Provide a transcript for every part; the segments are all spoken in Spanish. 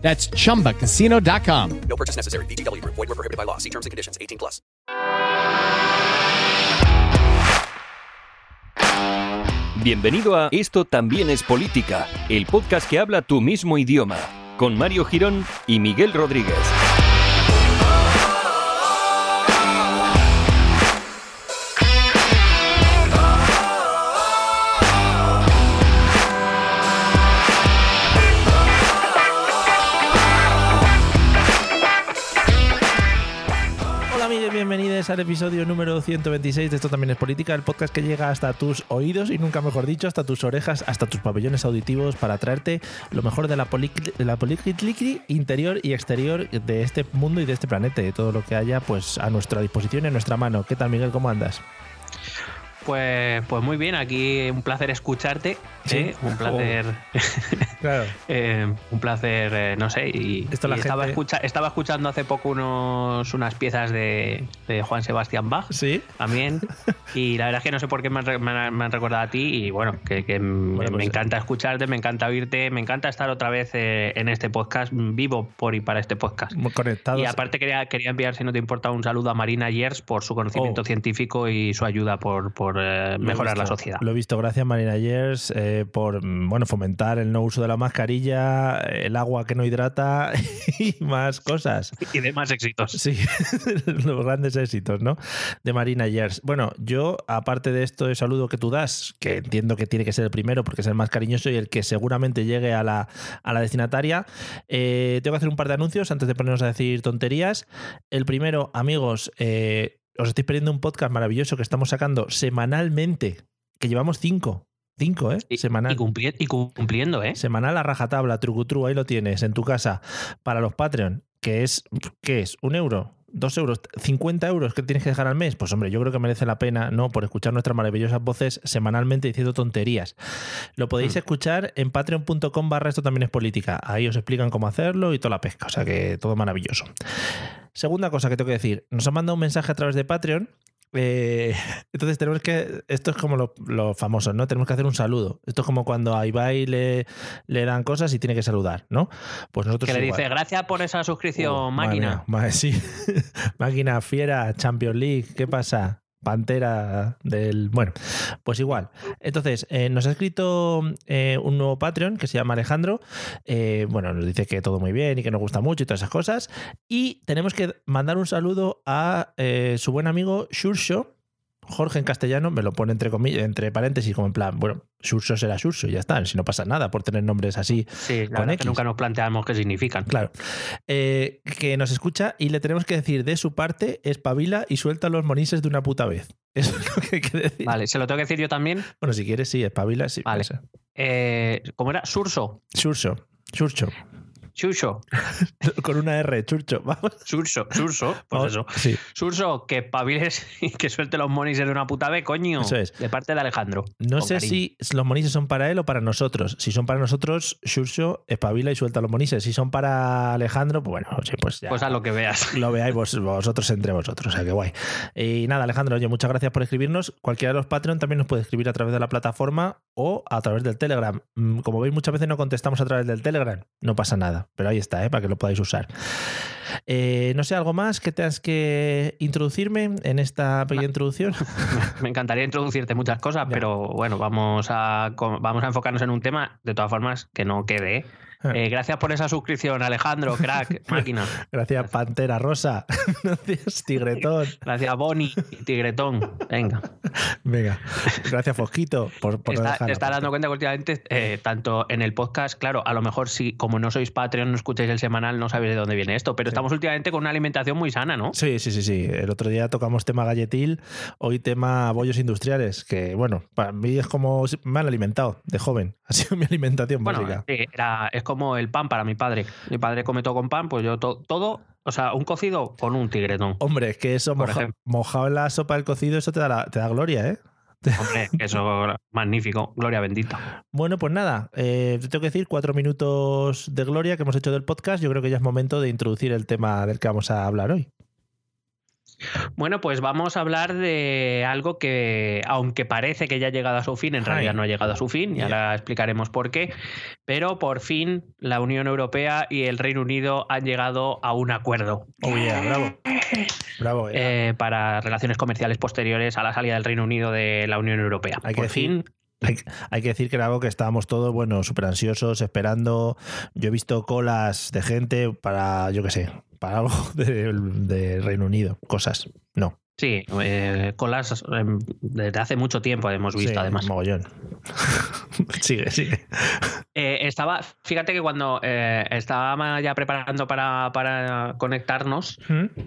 That's chumbacasino.com. No purchase necessary. VGW Group. Void were prohibited by law. See terms and conditions. 18 plus. Bienvenido a Esto también es política, el podcast que habla tu mismo idioma, con Mario Girón y Miguel Rodríguez. Bienvenidos al episodio número 126 de Esto también es política, el podcast que llega hasta tus oídos y nunca mejor dicho, hasta tus orejas, hasta tus pabellones auditivos para traerte lo mejor de la, política interior y exterior de este mundo y de este planeta de todo lo que haya pues a nuestra disposición y a nuestra mano. ¿Qué tal Miguel? ¿Cómo andas? Pues, pues muy bien, aquí un placer escucharte, Sí. ¿eh? un placer, Claro. eh, un placer, eh, no sé, y, Esto la y estaba, gente- escucha- estaba escuchando hace poco unos, unas piezas de, de Juan Sebastián Bach Sí. también, y la verdad es que no sé por qué me han, re- me han- me han recordado a ti, y bueno, que, que me, Bueno, pues- me encanta escucharte, me encanta oírte, me encanta estar otra vez eh, en este podcast, vivo por y para este podcast. Muy conectados. Y aparte quería, quería enviar, si no te importa, un saludo a Marina Yers por su conocimiento Oh. científico y su ayuda por, por eh, mejorar la sociedad. Lo he visto, gracias Marina Yers eh, por mm, bueno, fomentar el no uso de la mascarilla, el agua que no hidrata y más cosas. Y demás éxitos. Sí, los grandes éxitos, ¿no? De Marina Yers. Bueno, yo, aparte de esto de saludo que tú das, que entiendo que tiene que ser el primero porque es el más cariñoso y el que seguramente llegue a la, a la destinataria, eh, tengo que hacer un par de anuncios antes de ponernos a decir tonterías. El primero, amigos, eh, os estáis perdiendo un podcast maravilloso que estamos sacando semanalmente, que llevamos cinco. Cinco, ¿eh? Y, Semanal. y cumpli- y cumpliendo, ¿eh? Semanal a rajatabla, trucutru, ahí lo tienes, en tu casa, para los Patreon, que es, ¿qué es? ¿Un euro? ¿Dos euros? ¿50 euros que tienes que dejar al mes? Pues hombre, yo creo que merece la pena, ¿no? Por escuchar nuestras maravillosas voces semanalmente diciendo tonterías. Lo podéis Mm. escuchar en patreon.com barra esto también es política. Ahí os explican cómo hacerlo y toda la pesca, o sea que todo maravilloso. Segunda cosa que tengo que decir, nos han mandado un mensaje a través de Patreon eh, entonces tenemos que, esto es como los lo famosos, ¿no? Tenemos que hacer un saludo. Esto es como cuando a Ibai le, le dan cosas y tiene que saludar, ¿no? Pues nosotros Que le igual. dice, gracias por esa suscripción, madre máquina. mía, madre- sí. máquina fiera, Champions League, ¿qué pasa? Pantera del. Bueno, pues igual. Entonces, eh, nos ha escrito eh, un nuevo Patreon que se llama Alejandro. Eh, bueno, nos dice que todo muy bien y que nos gusta mucho y todas esas cosas. Y tenemos que mandar un saludo a su buen amigo Xursho. Jorge en castellano me lo pone entre comillas, entre paréntesis, como en plan, bueno, Xurxo será Xurxo, y ya está, si no pasa nada por tener nombres así Sí, la Con X. que nunca nos planteamos qué significan. Claro. Eh, que nos escucha y le tenemos que decir de su parte, espabila y suelta los monises de una puta vez. Eso es lo que hay que decir. Vale, ¿se lo tengo que decir yo también? Bueno, si quieres, sí, espabila, sí. Vale. Eh, ¿Cómo era? Surso. Churcho. Churcho. Chucho. Con una R, churcho. Vamos. Surso. Surso. Pues Vamos. eso. Sí. Surso, que paviles y que suelte los monises de una puta vez, coño. Eso es. De parte de Alejandro. No sé cariño. si los monises son para él o para nosotros. Si son para nosotros, Churcho, espabila y suelta los monises. Si son para Alejandro, pues bueno, sí, pues ya. Pues haz lo que veas. lo veáis vos- vosotros entre vosotros, o sea que guay. Y nada, Alejandro, oye, muchas gracias por escribirnos. Cualquiera de los Patreon también nos puede escribir a través de la plataforma o a través del Telegram. Mm, Como veis, muchas veces no contestamos a través del Telegram. No pasa nada, pero ahí está, ¿eh? para que lo podáis usar. Eh, no sé, ¿algo más que tengas que introducirme en esta pequeña introducción? Me encantaría introducirte muchas cosas, Ya. pero bueno, vamos a, vamos a enfocarnos en un tema, de todas formas, que no quede. ¿Eh? Eh, gracias por esa suscripción, Alejandro, crack, máquina. Gracias, Pantera Rosa. Gracias, Tigretón. Gracias, Bonnie Tigretón. Venga. Venga, gracias, Fosquito, por, por Está- te estás dando cuenta que últimamente, eh, tanto en el podcast, claro, a lo mejor si como no sois Patreon, no escucháis el semanal, no sabéis de dónde viene esto, pero estamos últimamente con una alimentación muy sana, ¿no? Sí, sí, sí, sí. El otro día tocamos tema galletil, hoy tema bollos industriales, que bueno, para mí es como me han alimentado de joven. Ha sido mi alimentación Bueno, básica. sí, era, es como el pan para mi padre. Mi padre come todo con pan, pues yo to- todo, o sea, un cocido con un tigretón. Hombre, es que eso moja- mojado en la sopa del cocido, eso te da, la- te da gloria, ¿eh? Hombre, eso magnífico, gloria bendita. Bueno, pues nada, eh, te tengo que decir cuatro minutos de gloria que hemos hecho del podcast. Yo creo que ya es momento de introducir el tema del que vamos a hablar hoy. Bueno, pues vamos a hablar de algo que, aunque parece que ya ha llegado a su fin, en Ay. realidad no ha llegado a su fin, y Ya. ahora explicaremos por qué, pero por fin la Unión Europea y el Reino Unido han llegado a un acuerdo Oh, yeah, bravo. Bravo. eh. eh, para relaciones comerciales posteriores a la salida del Reino Unido de la Unión Europea. Hay que por decir- fin, Hay, hay que decir que era algo que estábamos todos, bueno, súper ansiosos, esperando. Yo he visto colas de gente para, yo qué sé, para algo del de Reino Unido, cosas. No. sí, eh, colas em, desde hace mucho tiempo hemos visto, Sí, además. Mogollón. sigue, sigue. Eh, estaba, fíjate que cuando eh, estaba ya preparando para, para conectarnos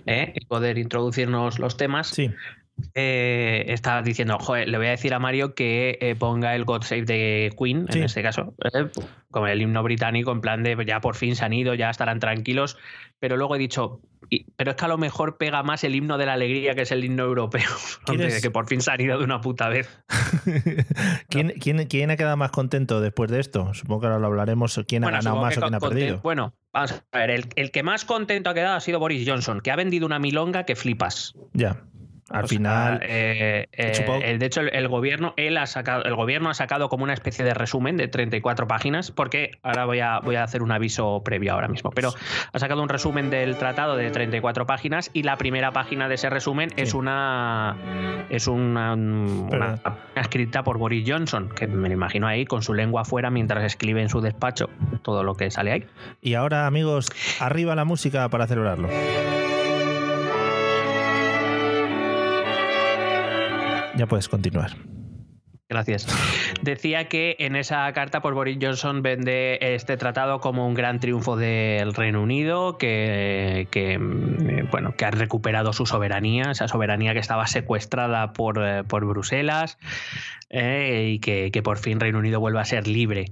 eh, y poder introducirnos los temas, Sí, eh, estaba diciendo, joder, le voy a decir a Mario que eh, ponga el God Save de Queen, Sí. en este caso, eh, como el himno británico, en plan de ya por fin se han ido, ya estarán tranquilos, pero luego he dicho, y- pero es que a lo mejor pega más el himno de la alegría que es el himno europeo, ¿Quieres- de que por fin se han ido de una puta vez. ¿Quién, quién, quién ha quedado más contento después de esto? Supongo que ahora lo hablaremos. ¿Quién ha ganado más o quién ha perdido? Bueno, vamos a ver, el, el que más contento ha quedado ha sido Boris Johnson, que ha vendido una milonga que flipas. Ya. Al O sea, final. eh, eh, supongo- el- de hecho, el, el gobierno, él ha sacado, el gobierno ha sacado como una especie de resumen de 34 páginas, porque ahora voy a, voy a hacer un aviso previo ahora mismo, pero ha sacado un resumen del tratado de 34 páginas y la primera página de ese resumen es una es una, una- una escrita por Boris Johnson, que me lo imagino ahí con su lengua afuera mientras escribe en su despacho todo lo que sale ahí. Y ahora, amigos, arriba la música para celebrarlo. Ya puedes continuar. Gracias. Decía que en esa carta, pues Boris Johnson vende este tratado como un gran triunfo del Reino Unido, que, mm, bueno, que ha recuperado su soberanía, esa soberanía que estaba secuestrada por, eh, por Bruselas, eh, y que, que por fin Reino Unido vuelve a ser libre.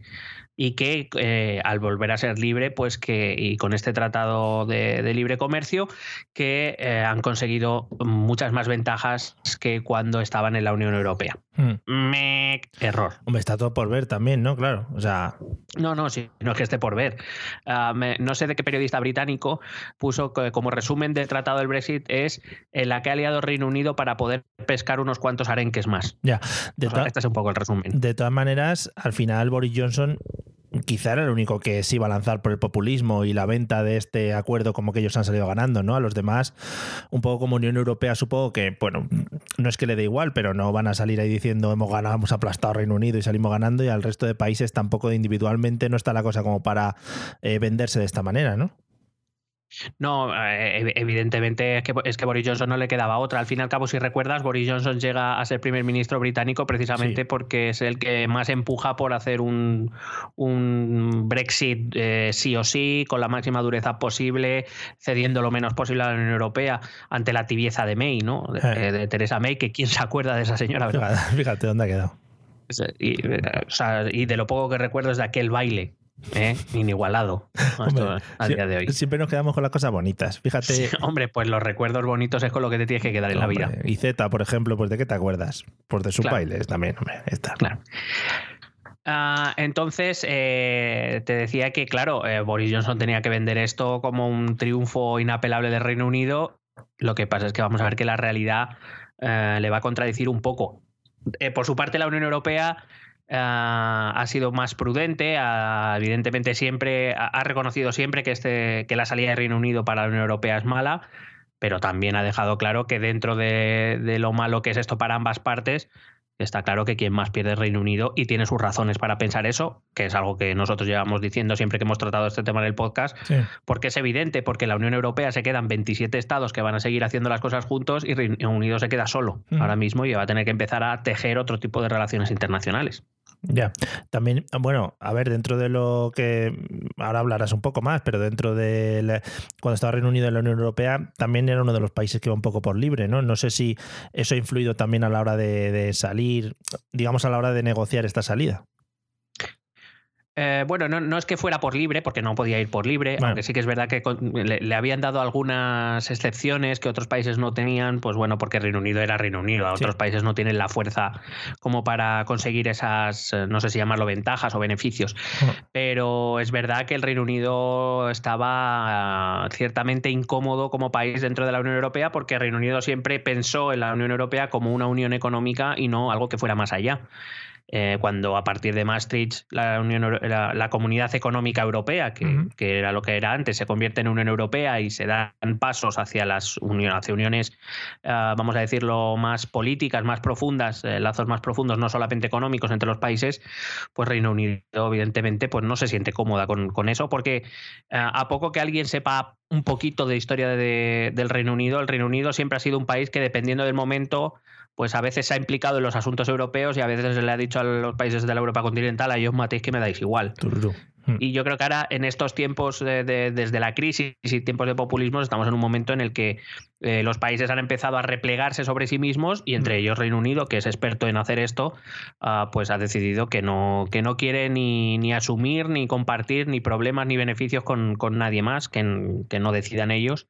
Y que eh, al volver a ser libre, pues que, y con este tratado de, de libre comercio, que eh, han conseguido muchas más ventajas que cuando estaban en la Unión Europea. Hmm. Me... Error. Hombre, está todo por ver también, ¿no? Claro. O sea, No, no, sí, no es que esté por ver. Ah, me- no sé de qué periodista británico puso que como resumen del tratado del Brexit es en la que ha aliado Reino Unido para poder pescar unos cuantos arenques más. ya. De, O sea, to- este es un poco el resumen. de todas maneras, al final Boris Johnson quizá era el único que se iba a lanzar por el populismo y la venta de este acuerdo como que ellos han salido ganando, ¿no? A los demás, un poco como Unión Europea, supongo que, bueno, no es que le dé igual, pero no van a salir ahí diciendo hemos ganado, hemos aplastado Reino Unido y salimos ganando y al resto de países tampoco individualmente no está la cosa como para eh, venderse de esta manera, ¿no? No, eh, ev- evidentemente es que, es que Boris Johnson no le quedaba otra. Al fin y al cabo, si recuerdas, Boris Johnson llega a ser primer ministro británico precisamente Sí. porque es el que más empuja por hacer un, un Brexit eh, sí o sí, con la máxima dureza posible, cediendo lo menos posible a la Unión Europea ante la tibieza de May, ¿no? De, Eh. de Teresa May, que quién se acuerda de esa señora, ¿verdad? Fíjate, dónde ha quedado. Y, o sea, y de lo poco que recuerdo es de aquel baile. ¿Eh? Inigualado Hombre, a día de hoy. Siempre nos quedamos con las cosas bonitas. Fíjate. Sí, hombre, pues los recuerdos bonitos es con lo que te tienes que quedar en la vida. Y Z, por ejemplo, pues ¿de qué te acuerdas? Pues de sus Claro. bailes también, hombre. Está. Claro. Ah, entonces, eh, te decía que, claro, eh, Boris Johnson tenía que vender esto como un triunfo inapelable del Reino Unido. Lo que pasa es que vamos a ver que la realidad eh, le va a contradecir un poco. Por su parte, la Unión Europea ah, ha sido más prudente, ha- evidentemente siempre ha, reconocido siempre que, este, la salida del Reino Unido para la Unión Europea es mala, pero también ha dejado claro que dentro de, de lo malo que es esto para ambas partes, está claro que quien más pierde es Reino Unido y tiene sus razones para pensar eso, que es algo que nosotros llevamos diciendo siempre que hemos tratado este tema en el podcast, Sí. porque es evidente, porque en la Unión Europea se quedan 27 estados que van a seguir haciendo las cosas juntos y Reino Unido se queda solo Mm. ahora mismo y va a tener que empezar a tejer otro tipo de relaciones internacionales. Ya. También, bueno, a ver, dentro de lo que ahora hablarás un poco más, pero dentro de la- cuando estaba Reino Unido en la Unión Europea, también era uno de los países que iba un poco por libre, ¿no? No sé si eso ha influido también a la hora de, de salir, digamos, a la hora de negociar esta salida. Eh, bueno, no, no, es que fuera por libre, porque no podía ir por libre, bueno. aunque sí que es verdad que con, le, le, habían dado algunas excepciones que otros países no tenían, pues bueno, porque Reino Unido era Reino Unido, a otros países no tienen la fuerza como para conseguir esas, eh, no sé si llamarlo ventajas o beneficios, pero es verdad que el Reino Unido estaba uh, ciertamente incómodo como país dentro de la Unión Europea porque Reino Unido siempre pensó en la Unión Europea como una unión económica y no algo que fuera más allá eh, cuando a partir de Maastricht la, Unión, la, la Comunidad Económica Europea, que, uh -huh. que, era lo que era antes, se convierte en Unión Europea y se dan pasos hacia las unión, hacia uniones, uh, vamos a decirlo, más políticas, más profundas, eh, lazos más profundos, no solamente económicos entre los países, pues Reino Unido, evidentemente, pues no se siente cómoda con, con eso, porque uh, a poco que alguien sepa un poquito de historia de, del Reino Unido, el Reino Unido siempre ha sido un país que dependiendo del momento pues a veces se ha implicado en los asuntos europeos y a veces le ha dicho a los países de la Europa continental, a ellos matéis que me dais igual. Y yo creo que ahora, en estos tiempos, de, de, desde la crisis y tiempos de populismo, estamos en un momento en el que eh, los países han empezado a replegarse sobre sí mismos y entre ellos Reino Unido, que es experto en hacer esto, uh, pues ha decidido que no, que no quiere ni, ni, asumir, ni compartir, ni problemas, ni beneficios con, con nadie más, que, que, no decidan ellos,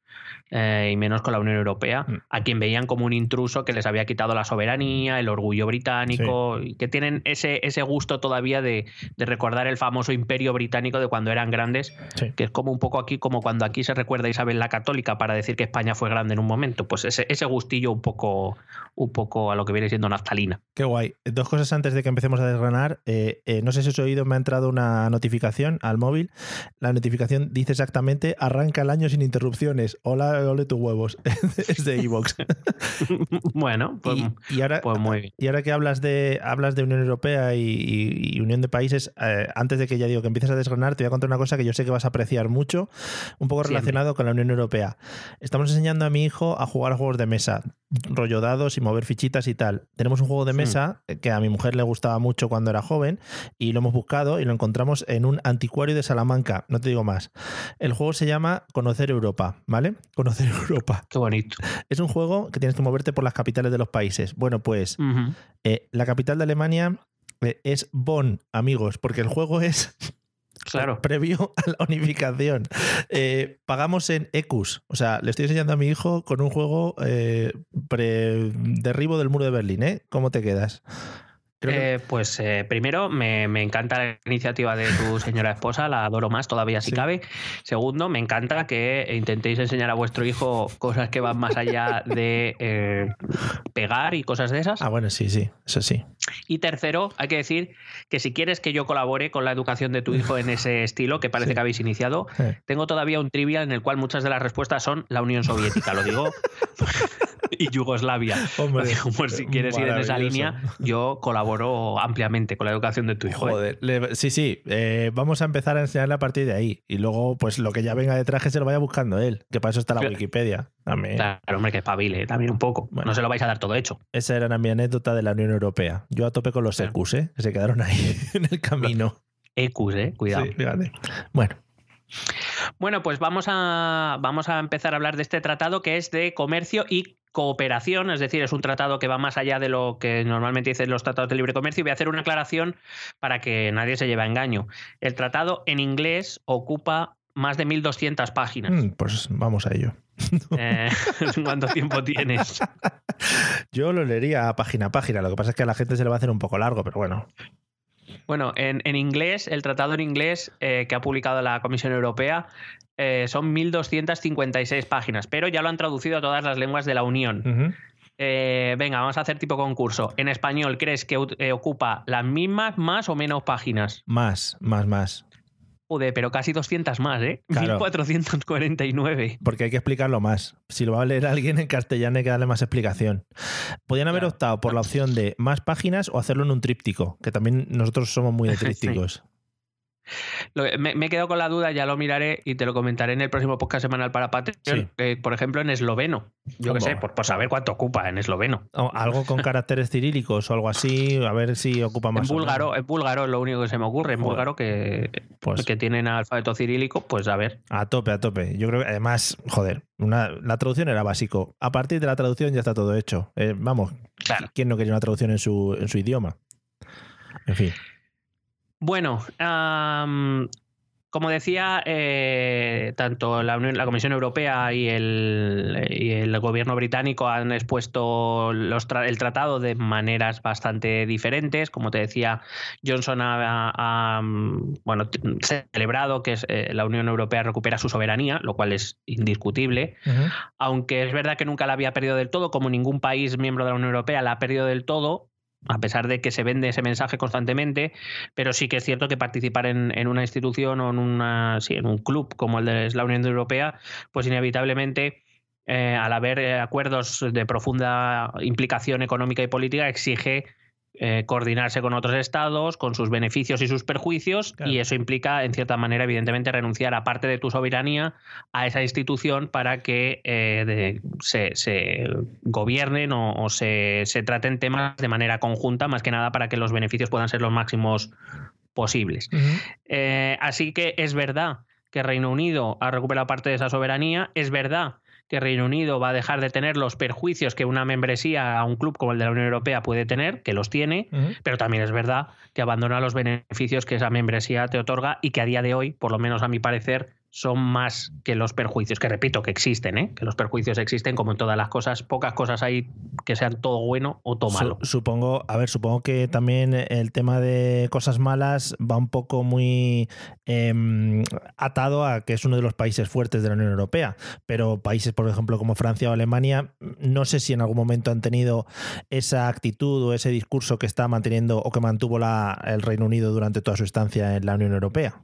eh, y menos con la Unión Europea, mm. a quien veían como un intruso que les había quitado la soberanía, el orgullo británico, sí. y que tienen ese, ese gusto todavía de, de recordar el famoso imperio británico británico de cuando eran grandes, sí. que es como un poco aquí, como cuando aquí se recuerda a Isabel la Católica para decir que España fue grande en un momento. Pues ese, ese gustillo un poco, un poco a lo que viene siendo naftalina. Qué guay. Dos cosas antes de que empecemos a desgranar. Eh, eh, no sé si os he oído, me ha entrado una notificación al móvil. La notificación dice exactamente: arranca el año sin interrupciones. Hola, ole tus huevos. es de Evox. bueno, pues, y, y, ahora, pues muy bien. Y ahora que hablas de, hablas de Unión Europea y, y, y Unión de Países, eh, antes de que ya digo que empieces a desgranar, te voy a contar una cosa que yo sé que vas a apreciar mucho, un poco relacionado con la Unión Europea. Estamos enseñando a mi hijo a jugar a juegos de mesa, rollo dados y mover fichitas y tal. Tenemos un juego de mesa sí. que a mi mujer le gustaba mucho cuando era joven y lo hemos buscado y lo encontramos en un anticuario de Salamanca, no te digo más. El juego se llama Conocer Europa, ¿vale? Conocer Europa. Qué bonito. Es un juego que tienes que moverte por las capitales de los países. Bueno, pues uh -huh. eh, la capital de Alemania eh, es Bonn, amigos, porque el juego es Claro. Previo a la unificación. Eh, pagamos en ECUS. O sea, le estoy enseñando a mi hijo con un juego eh, pre derribo del muro de Berlín. ¿eh? ¿Cómo te quedas? Que... Eh, pues eh, primero, me, me, encanta la iniciativa de tu señora esposa, la adoro más todavía si sí. cabe. Segundo, me encanta que intentéis enseñar a vuestro hijo cosas que van más allá de eh, pegar y cosas de esas. Ah, bueno, sí, sí, eso sí. Y tercero, hay que decir que si quieres que yo colabore con la educación de tu hijo en ese estilo que parece sí. que habéis iniciado, sí. tengo todavía un trivial en el cual muchas de las respuestas son la Unión Soviética, lo digo. y Yugoslavia. Hombre, por si quieres ir en esa línea, yo colaboro ampliamente con la educación de tu hijo. ¿eh? Joder, le, sí, sí, eh, vamos a empezar a enseñarle a partir de ahí. Y luego, pues lo que ya venga detrás que se lo vaya buscando él, que para eso está la Wikipedia. También. Claro, hombre, que espabile también un poco. Bueno, no se lo vais a dar todo hecho. Esa era mi anécdota de la Unión Europea. Yo a tope con los. ECUs, ¿eh? que se quedaron ahí en el camino. ECUs, ¿eh? Cuidado. Sí, fíjate. Bueno. Bueno, pues vamos a, vamos a empezar a hablar de este tratado que es de comercio y cooperación, es decir, es un tratado que va más allá de lo que normalmente dicen los tratados de libre comercio. Y voy a hacer una aclaración para que nadie se lleve a engaño. El tratado en inglés ocupa más de 1.200 páginas. Mm, pues vamos a ello. Eh, ¿Cuánto tiempo tienes? Yo lo leería página a página. Lo que pasa es que a la gente se le va a hacer un poco largo, pero bueno. Bueno, en, en inglés, el tratado en inglés eh, que ha publicado la Comisión Europea eh, son 1.256 páginas, pero ya lo han traducido a todas las lenguas de la Unión. Uh -huh. eh, venga, vamos a hacer tipo concurso. En español, ¿crees que eh, ocupa las mismas, más o menos páginas? Más, más, más. Joder, pero casi 200 más, ¿eh? Claro. 1449. Porque hay que explicarlo más. Si lo va a leer alguien en castellano hay que darle más explicación. Podían haber claro. optado por la opción de más páginas o hacerlo en un tríptico, que también nosotros somos muy de trípticos. Me, me, he quedado con la duda, ya lo miraré y te lo comentaré en el próximo podcast semanal para Patreon. Sí. Por ejemplo, en esloveno. Yo qué sé, por, por, saber cuánto ocupa en esloveno. O algo con caracteres cirílicos o algo así, a ver si ocupa más. En búlgaro, en búlgaro es lo único que se me ocurre. En búlgaro que, pues, que tienen alfabeto cirílico, pues a ver. A tope, a tope. Yo creo que además, joder, una, la traducción era básico. A partir de la traducción ya está todo hecho. Eh, vamos, claro. ¿quién no quería una traducción en su, en su idioma? En fin. Bueno, como decía, eh, tanto la, Unión- la Comisión Europea y el, y el gobierno británico han expuesto los tra- el tratado de maneras bastante diferentes. Como te decía, Johnson ha, ha, bueno, celebrado que es, eh, la Unión Europea recupera su soberanía, lo cual es indiscutible aunque es verdad que nunca la había perdido del todo, como ningún país miembro de la Unión Europea la ha perdido del todo, a pesar de que se vende ese mensaje constantemente, pero sí que es cierto que participar en, en una institución o en, una, sí, en un club como el de la Unión Europea, pues inevitablemente... eh, al haber acuerdos de profunda implicación económica y política, exige eh, coordinarse con otros estados, con sus beneficios y sus perjuicios, Claro. y eso implica, en cierta manera, evidentemente, renunciar a parte de tu soberanía a esa institución para que eh, de- se, se gobiernen o, o se, se traten temas de manera conjunta, más que nada para que los beneficios puedan ser los máximos posibles. Eh, así que es verdad que Reino Unido ha recuperado parte de esa soberanía, es verdad que Reino Unido va a dejar de tener los perjuicios que una membresía a un club como el de la Unión Europea puede tener, que los tiene, pero también es verdad que abandona los beneficios que esa membresía te otorga y que a día de hoy, por lo menos a mi parecer, son más que los perjuicios, que repito que existen, ¿eh? que los perjuicios existen como en todas las cosas, pocas cosas hay que sean todo bueno o todo malo. supongo, a ver, supongo que también el tema de cosas malas va un poco muy em, atado a que es uno de los países fuertes de la Unión Europea, pero países, por ejemplo, como Francia o Alemania, no sé si en algún momento han tenido esa actitud o ese discurso que está manteniendo o que mantuvo la, el Reino Unido durante toda su estancia en la Unión Europea.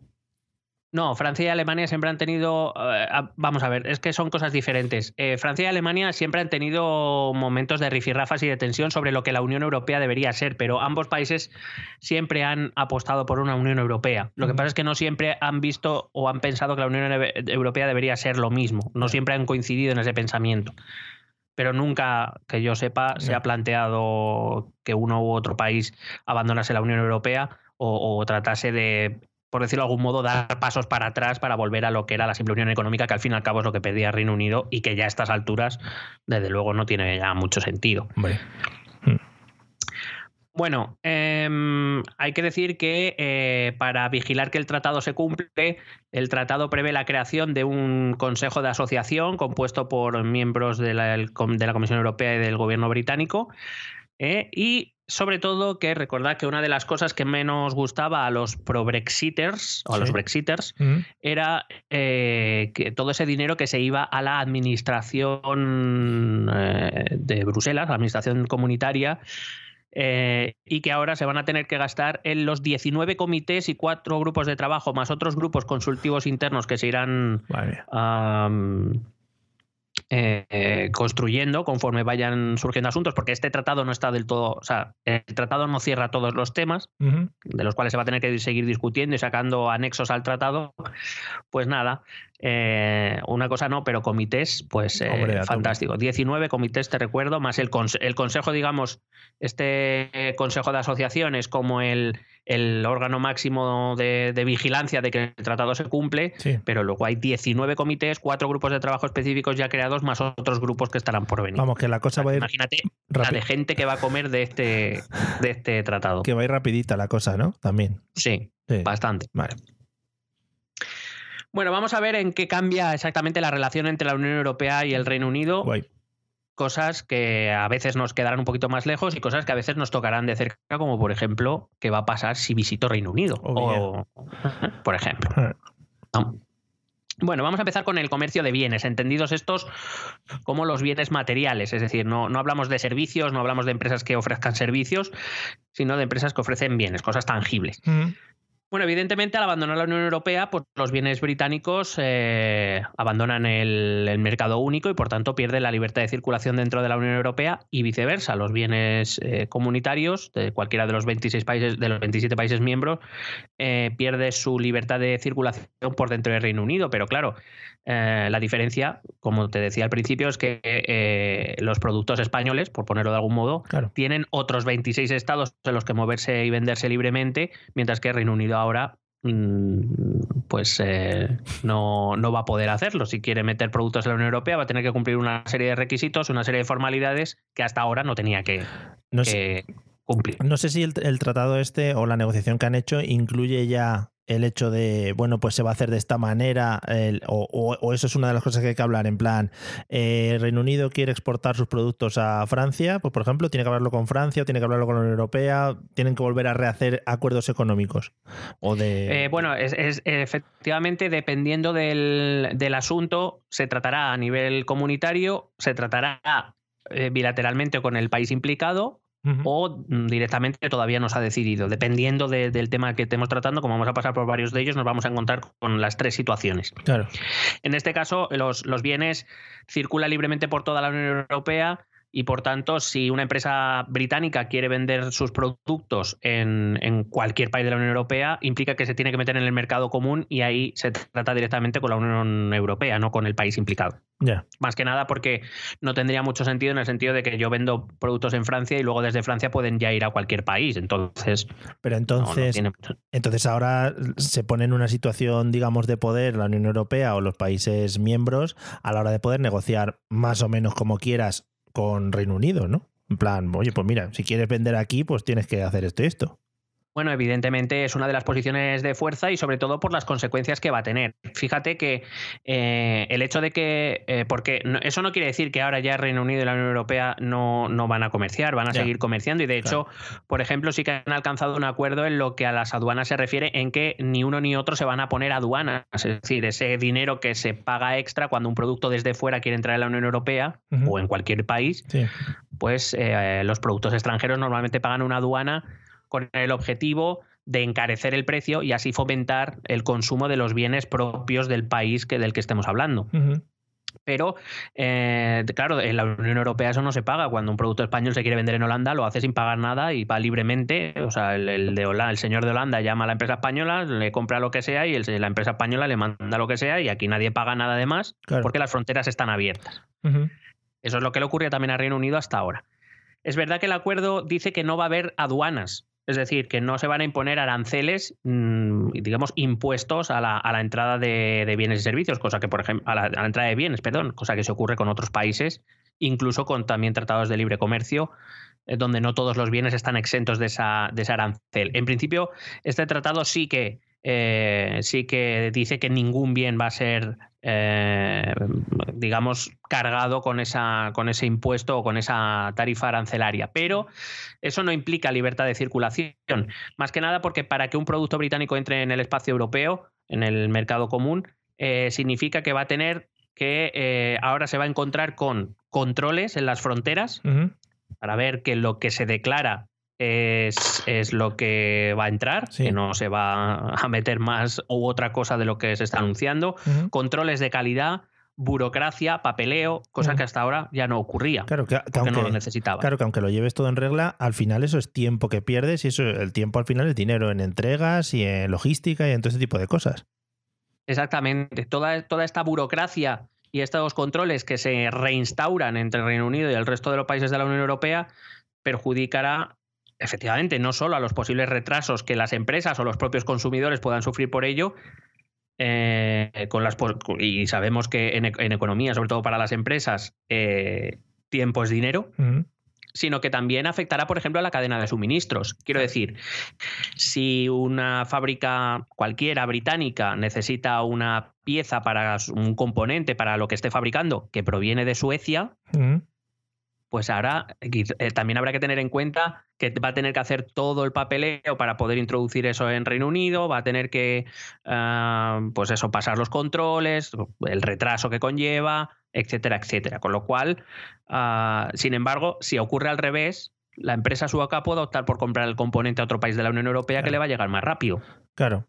No, Francia y Alemania siempre han tenido. eh, vamos a ver, es que son cosas diferentes. Eh, Francia y Alemania siempre han tenido momentos de rifirrafas y de tensión sobre lo que la Unión Europea debería ser, pero ambos países siempre han apostado por una Unión Europea. Lo que pasa es que no siempre han visto o han pensado que la Unión Europea debería ser lo mismo. No siempre han coincidido en ese pensamiento. Pero nunca, que yo sepa, se ha planteado que uno u otro país abandonase la Unión Europea o, o tratase de por decirlo de algún modo, dar pasos para atrás para volver a lo que era la simple unión económica, que al fin y al cabo es lo que pedía Reino Unido y que ya a estas alturas, desde luego, no tiene ya mucho sentido. Hombre. Bueno, em, hay que decir que eh, para vigilar que el tratado se cumple, el tratado prevé la creación de un consejo de asociación compuesto por miembros de la, de la Comisión Europea y del gobierno británico. eh, y sobre todo que recordad que una de las cosas que menos gustaba a los pro-Brexiters o a los. Brexiters Ujú. era eh, que todo ese dinero que se iba a la administración eh, de Bruselas, la administración comunitaria, eh, y que ahora se van a tener que gastar en los 19 comités y cuatro grupos de trabajo, más otros grupos consultivos internos que se irán am, eh, construyendo conforme vayan surgiendo asuntos, porque este tratado no está del todo, o sea, el tratado no cierra todos los temas, de los cuales se va a tener que seguir discutiendo y sacando anexos al tratado, pues nada, eh, una cosa no, pero comités, pues eh, Hombre, fantástico. 19 comités, te recuerdo, más el, conse- el consejo, digamos, este consejo de asociaciones como el, el órgano máximo de, de vigilancia de que el tratado se cumple, Sí. pero luego hay 19 comités, cuatro grupos de trabajo específicos ya creados, más otros grupos que estarán por venir. Vamos, que la cosa va a ir, Imagínate la de gente que va a comer de este, de este tratado. que va a ir rapidita la cosa, ¿no? También. Sí, Sí. bastante. Vale. Bueno, vamos a ver en qué cambia exactamente la relación entre la Unión Europea y el Reino Unido. Guay. Cosas que a veces nos quedarán un poquito más lejos y cosas que a veces nos tocarán de cerca, como por ejemplo, qué va a pasar si visito Reino Unido. Oh, o, por ejemplo. ¿no? Bueno, vamos a empezar con el comercio de bienes, entendidos estos como los bienes materiales, es decir, no, no hablamos de servicios, no hablamos de empresas que ofrezcan servicios, sino de empresas que ofrecen bienes, cosas tangibles. Ujú. Bueno, evidentemente al abandonar la Unión Europea, pues los bienes británicos eh, abandonan el, mercado único y por tanto pierden la libertad de circulación dentro de la Unión Europea y viceversa. Los bienes eh, comunitarios de cualquiera de los 26 países, de los 27 países miembros, eh, pierde su libertad de circulación por dentro del Reino Unido. Pero claro, eh, la diferencia, como te decía al principio, es que eh, los productos españoles, por ponerlo de algún modo, Claro. tienen otros 26 estados en los que moverse y venderse libremente, mientras que Reino Unido ahora mm, pues eh, no, no va a poder hacerlo. Si quiere meter productos en la Unión Europea va a tener que cumplir una serie de requisitos, una serie de formalidades que hasta ahora no tenía que, No sé, que- cumplir. No sé si el, el tratado este o la negociación que han hecho incluye ya el hecho de, bueno, pues se va a hacer de esta manera, o, eso es una de las cosas que hay que hablar, en plan, eh, Reino Unido quiere exportar sus productos a Francia, pues por ejemplo, tiene que hablarlo con Francia, tiene que hablarlo con la Unión Europea, tienen que volver a rehacer acuerdos económicos. O de... Eh, bueno, es, es- efectivamente, dependiendo del, del asunto, se tratará a nivel comunitario, se tratará eh, bilateralmente con el país implicado O mm, directamente todavía no se ha decidido. Dependiendo de- del tema que estemos tratando, como vamos a pasar por varios de ellos, nos vamos a encontrar con las tres situaciones. Claro. En este caso, los, los bienes circulan libremente por toda la Unión Europea y, por tanto, si una empresa británica quiere vender sus productos en, en cualquier país de la Unión Europea, implica que se tiene que meter en el mercado común y ahí se trata directamente con la Unión Europea, no con el país implicado. Más que nada porque no tendría mucho sentido en el sentido de que yo vendo productos en Francia y luego desde Francia pueden ya ir a cualquier país. Entonces, Pero no, no entonces, tiene entonces ahora se pone en una situación, digamos, de poder la Unión Europea o los países miembros a la hora de poder negociar más o menos como quieras con Reino Unido, ¿no? En plan, oye, pues mira, si quieres vender aquí, pues tienes que hacer esto y esto. Bueno, evidentemente es una de las posiciones de fuerza y sobre todo por las consecuencias que va a tener. Fíjate que eh, el hecho de que, eh, porque no- eso no quiere decir que ahora ya Reino Unido y la Unión Europea no, no van a comerciar, van a Ya. seguir comerciando y de hecho, por ejemplo, sí que han alcanzado un acuerdo en lo que a las aduanas se refiere en que ni uno ni otro se van a poner aduanas, es decir, ese dinero que se paga extra cuando un producto desde fuera quiere entrar en la Unión Europea o en cualquier país, Sí. pues eh, los productos extranjeros normalmente pagan una aduana con el objetivo de encarecer el precio y así fomentar el consumo de los bienes propios del país que, del que estemos hablando. Pero, eh, claro, en la Unión Europea eso no se paga. Cuando un producto español se quiere vender en Holanda, lo hace sin pagar nada y va libremente. O sea, el, el de Holanda, el señor de Holanda llama a la empresa española, le compra lo que sea y el- la empresa española le manda lo que sea y aquí nadie paga nada de más Claro. porque las fronteras están abiertas. Eso es lo que le ocurre también a Reino Unido hasta ahora. Es verdad que el acuerdo dice que no va a haber aduanas, es decir, que no se van a imponer aranceles, mm, digamos, impuestos a la, a la entrada de, de bienes y servicios, cosa que, por ejemplo, a la, entrada de bienes, perdón, cosa que se ocurre con otros países, incluso con también tratados de libre comercio, eh, donde no todos los bienes están exentos de, esa, de ese arancel. En principio, este tratado sí que, eh, sí que dice que ningún bien va a ser, eh, digamos, cargado con, esa, con ese impuesto o con esa tarifa arancelaria. Pero eso no implica libertad de circulación. Más que nada porque para que un producto británico entre en el espacio europeo, en el mercado común, eh, significa que va a tener que eh, ahora se va a encontrar con controles en las fronteras para ver que lo que se declara es, es lo que va a entrar, Sí. que no se va a meter más u otra cosa de lo que se está anunciando. Controles de calidad, burocracia, papeleo, cosa que hasta ahora ya no ocurría. Claro, que, que porque no aunque, lo necesitaba. claro que aunque lo lleves todo en regla, al final eso es tiempo que pierdes y eso el tiempo al final es dinero en entregas y en logística y en todo ese tipo de cosas. Exactamente. Toda, toda esta burocracia y estos controles que se reinstauran entre el Reino Unido y el resto de los países de la Unión Europea perjudicará efectivamente no solo a los posibles retrasos que las empresas o los propios consumidores puedan sufrir por ello, eh, con las, y sabemos que en, en economía, sobre todo para las empresas, eh, tiempo es dinero, sino que también afectará, por ejemplo, a la cadena de suministros. Quiero decir, si una fábrica cualquiera británica necesita una pieza para un componente para lo que esté fabricando que proviene de Suecia. Pues ahora eh, también habrá que tener en cuenta que va a tener que hacer todo el papeleo para poder introducir eso en Reino Unido, va a tener que, ah, pues eso, pasar los controles, el retraso que conlleva, etcétera, etcétera. Con lo cual, ah, sin embargo, si ocurre al revés, la empresa sueca puede optar por comprar el componente a otro país de la Unión Europea que le va a llegar más rápido. Claro.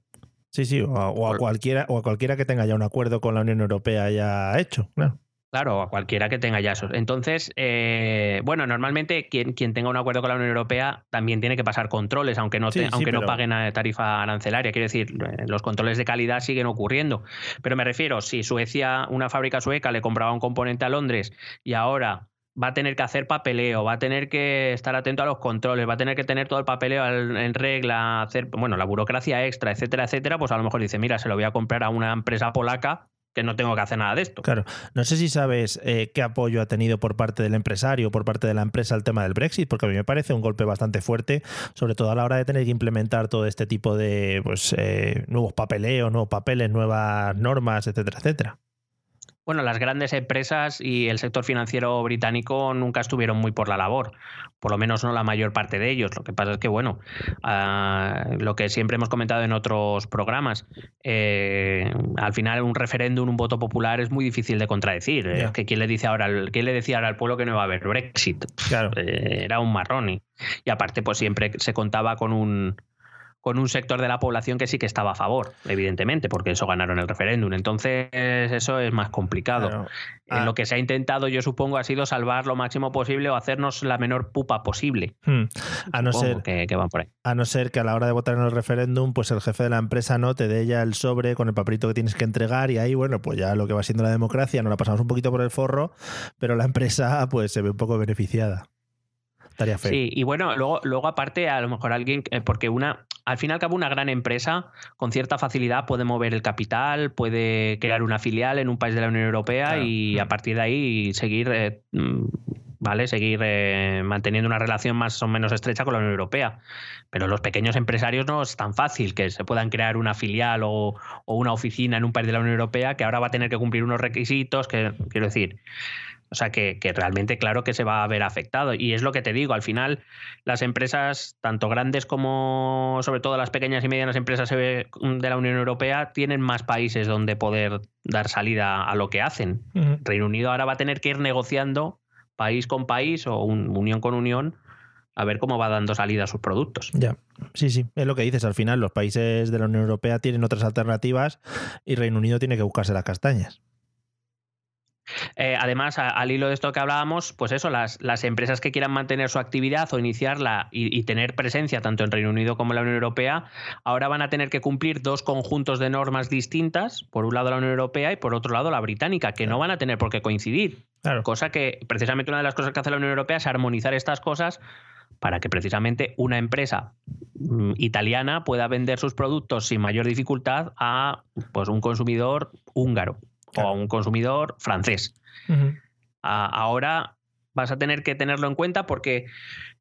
Sí, sí, o a, o a Por- cualquiera, o a cualquiera que tenga ya un acuerdo con la Unión Europea ya hecho. Claro. Claro, a cualquiera que tenga ya eso. Entonces, eh, bueno, normalmente quien, quien tenga un acuerdo con la Unión Europea también tiene que pasar controles, aunque no, Sí, te- sí, aunque no paguen a tarifa arancelaria. Quiero decir, eh, los controles de calidad siguen ocurriendo. Pero me refiero, si Suecia, una fábrica sueca, le compraba un componente a Londres y ahora va a tener que hacer papeleo, va a tener que estar atento a los controles, va a tener que tener todo el papeleo en regla, hacer, bueno, la burocracia extra, etcétera, etcétera, pues a lo mejor dice, mira, se lo voy a comprar a una empresa polaca que no tengo que hacer nada de esto. Claro, no sé si sabes eh, qué apoyo ha tenido por parte del empresario, por parte de la empresa el tema del Brexit, porque a mí me parece un golpe bastante fuerte, sobre todo a la hora de tener que implementar todo este tipo de pues, eh, nuevos papeleos, nuevos papeles, nuevas normas, etcétera, etcétera. Bueno, las grandes empresas y el sector financiero británico nunca estuvieron muy por la labor, por lo menos no la mayor parte de ellos. Lo que pasa es que, bueno, ah, lo que siempre hemos comentado en otros programas, eh, al final un referéndum, un voto popular es muy difícil de contradecir. Ya. que quién le dice ahora, quién le decía ahora al pueblo que no iba a haber Brexit. Claro. Eh, era un marrón y, y aparte, pues siempre se contaba con un con un sector de la población que sí que estaba a favor, evidentemente, porque eso ganaron el referéndum. Entonces, eso es más complicado. Claro. Eh, Ah. Lo que se ha intentado, yo supongo, ha sido salvar lo máximo posible o hacernos la menor pupa posible. Hmm. A no Supongo ser que, que van por ahí. A no ser que a la hora de votar en el referéndum, pues el jefe de la empresa no te dé ya el sobre con el papelito que tienes que entregar y ahí, bueno, pues ya lo que va siendo la democracia, nos la pasamos un poquito por el forro, pero la empresa pues se ve un poco beneficiada. Estaría feo. Sí, y bueno, luego, luego aparte, a lo mejor alguien, eh, porque una, al fin y al cabo, una gran empresa con cierta facilidad puede mover el capital, puede crear una filial en un país de la Unión Europea Claro. y a partir de ahí seguir, eh, mm, ¿vale? Seguir eh, manteniendo una relación más o menos estrecha con la Unión Europea. Pero los pequeños empresarios no es tan fácil que se puedan crear una filial o, o una oficina en un país de la Unión Europea que ahora va a tener que cumplir unos requisitos que, quiero decir, o sea, que, que realmente, claro que se va a ver afectado. Y es lo que te digo, al final, las empresas, tanto grandes como sobre todo las pequeñas y medianas empresas eh, de la Unión Europea, tienen más países donde poder dar salida a lo que hacen. Reino Unido ahora va a tener que ir negociando país con país o un- unión con unión a ver cómo va dando salida a sus productos. Ya, sí, sí, es lo que dices. Al final, los países de la Unión Europea tienen otras alternativas y Reino Unido tiene que buscarse las castañas. Eh, además, a- al hilo de esto que hablábamos, pues eso, las, las empresas que quieran mantener su actividad o iniciarla y, y tener presencia tanto en Reino Unido como en la Unión Europea, ahora van a tener que cumplir dos conjuntos de normas distintas, por un lado la Unión Europea y por otro lado la británica, que no van a tener por qué coincidir. Claro. Cosa que precisamente una de las cosas que hace la Unión Europea es armonizar estas cosas para que precisamente una empresa mm, italiana pueda vender sus productos sin mayor dificultad a pues, un consumidor húngaro Claro. o a un consumidor francés. Ahora vas a tener que tenerlo en cuenta porque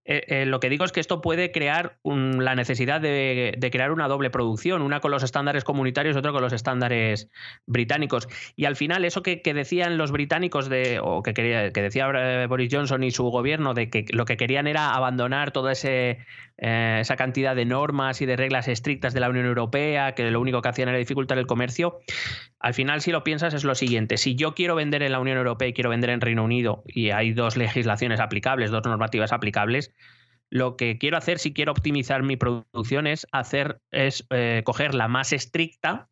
eh, eh, lo que digo es que esto puede crear un- la necesidad de, de crear una doble producción, una con los estándares comunitarios y otra con los estándares británicos. Y al final eso que, que decían los británicos de, o que, quería, que decía eh, Boris Johnson y su gobierno de que lo que querían era abandonar toda ese, eh, esa cantidad de normas y de reglas estrictas de la Unión Europea, que lo único que hacían era dificultar el comercio, al final, si lo piensas, es lo siguiente. Si yo quiero vender en la Unión Europea y quiero vender en Reino Unido y hay dos legislaciones aplicables, dos normativas aplicables, lo que quiero hacer, si quiero optimizar mi producción, es hacer, es eh, coger la más estricta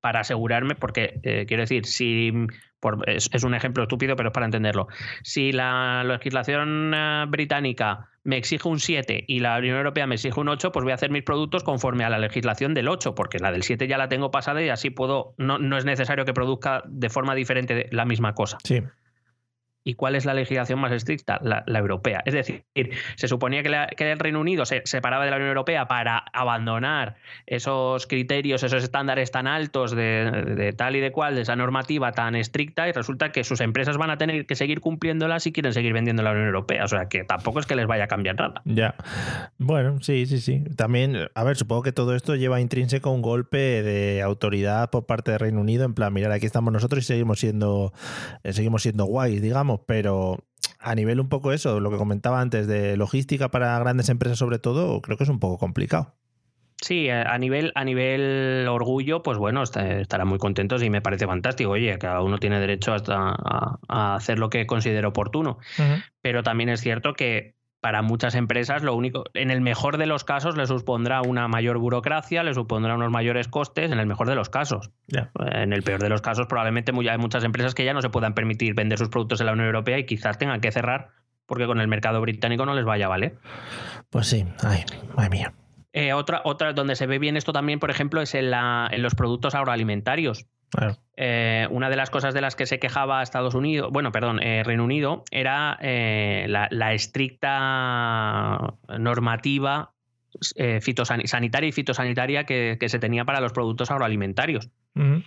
para asegurarme, porque eh, quiero decir, si por- es, es un ejemplo estúpido, pero es para entenderlo. Si la legislación eh, británica me exige un 7 y la Unión Europea me exige un 8, pues voy a hacer mis productos conforme a la legislación del 8, porque la del 7 ya la tengo pasada y así puedo, no, no es necesario que produzca de forma diferente la misma cosa. Sí. ¿Y cuál es la legislación más estricta? La, la europea. Es decir, se suponía que, la- que el Reino Unido se separaba de la Unión Europea para abandonar esos criterios, esos estándares tan altos de, tal y de cual, de esa normativa tan estricta, y resulta que sus empresas van a tener que seguir cumpliéndola si quieren seguir vendiendo en la Unión Europea. O sea, que tampoco es que les vaya a cambiar nada. Ya. Bueno, sí, sí, sí. También, a ver, supongo que todo esto lleva intrínseco un golpe de autoridad por parte de Reino Unido, en plan, mirar, aquí estamos nosotros y seguimos siendo, eh, seguimos siendo guays, digamos, pero a nivel un poco eso, lo que comentaba antes de logística para grandes empresas sobre todo, creo que es un poco complicado. Sí, a nivel, a nivel orgullo, pues bueno, est- estarán muy contentos y me parece fantástico. Oye, cada uno tiene derecho hasta a, a hacer lo que considere oportuno. Pero también es cierto que para muchas empresas lo único, en el mejor de los casos, le supondrá una mayor burocracia, le supondrá unos mayores costes, en el mejor de los casos. En el peor de los casos, probablemente hay muchas empresas que ya no se puedan permitir vender sus productos en la Unión Europea y quizás tengan que cerrar porque con el mercado británico no les vaya, ¿vale? Pues sí, ay, madre mía. Eh, otra, otra donde se ve bien esto también, por ejemplo, es en, la- en los productos agroalimentarios. Claro. Eh, una de las cosas de las que se quejaba Estados Unidos, bueno, perdón, eh, Reino Unido, era la, la estricta normativa eh, fitosan- sanitaria y fitosanitaria que, que se tenía para los productos agroalimentarios. Ujú.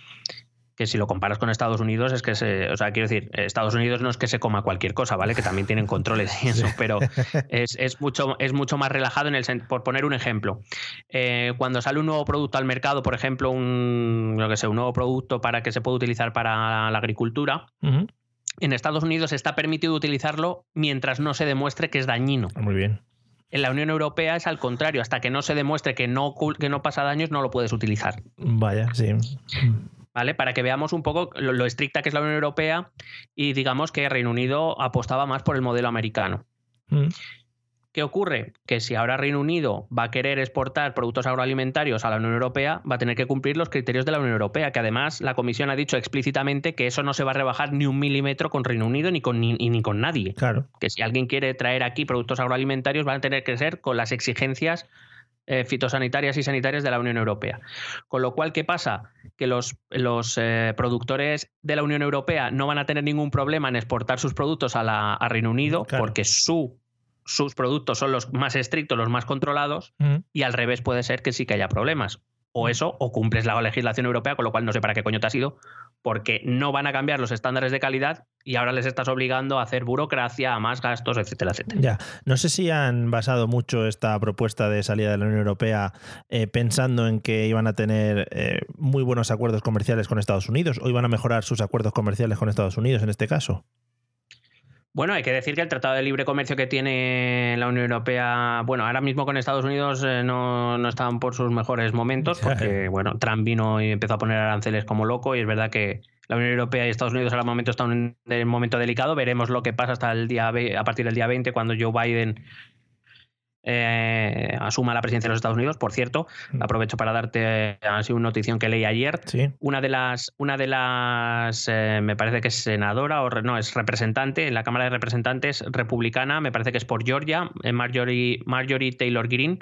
Que si lo comparas con Estados Unidos es que se, o sea, quiero decir, Estados Unidos no es que se coma cualquier cosa, ¿vale? Que también tienen controles y eso, pero es, mucho, es mucho más relajado en el por poner un ejemplo. Eh, cuando sale un nuevo producto al mercado, por ejemplo, un, que sé, un nuevo producto para que se pueda utilizar para la agricultura, en Estados Unidos está permitido utilizarlo mientras no se demuestre que es dañino. Muy bien. En la Unión Europea es al contrario, hasta que no se demuestre que no, que no pasa daños, no lo puedes utilizar. Vaya, sí. ¿Vale? Para que veamos un poco lo, estricta que es la Unión Europea y digamos que Reino Unido apostaba más por el modelo americano. Mm. ¿Qué ocurre? Que si ahora Reino Unido va a querer exportar productos agroalimentarios a la Unión Europea, va a tener que cumplir los criterios de la Unión Europea, que además la Comisión ha dicho explícitamente que eso no se va a rebajar ni un milímetro con Reino Unido ni con, ni, con nadie. Claro. Que si alguien quiere traer aquí productos agroalimentarios, van a tener que ser con las exigencias eh, fitosanitarias y sanitarias de la Unión Europea. Con lo cual, ¿qué pasa? Que los, los eh, productores de la Unión Europea no van a tener ningún problema en exportar sus productos a, la, Reino Unido porque su, sus productos son los más estrictos, los más controlados, y al revés puede ser que sí que haya problemas. O eso, o cumples la legislación europea, con lo cual no sé para qué coño te has ido, porque no van a cambiar los estándares de calidad y ahora les estás obligando a hacer burocracia, a más gastos, etcétera, etcétera. Ya, no sé si han basado mucho esta propuesta de salida de la Unión Europea eh, pensando en que iban a tener eh, muy buenos acuerdos comerciales con Estados Unidos o iban a mejorar sus acuerdos comerciales con Estados Unidos en este caso. Bueno, hay que decir que el Tratado de Libre Comercio que tiene la Unión Europea, bueno, ahora mismo con Estados Unidos eh, no, no, están por sus mejores momentos, porque, bueno, Trump vino y empezó a poner aranceles como loco y es verdad que la Unión Europea y Estados Unidos ahora momento están en un momento delicado. Veremos lo que pasa hasta el día a partir del día 20 cuando Joe Biden eh, asuma la presidencia de los Estados Unidos. Por cierto, mm. aprovecho para darte así una notición que leí ayer. Una de las, una de las eh, me parece que es senadora o no, es representante en la Cámara de Representantes republicana, me parece que es por Georgia, eh, Marjorie, Marjorie Taylor Greene.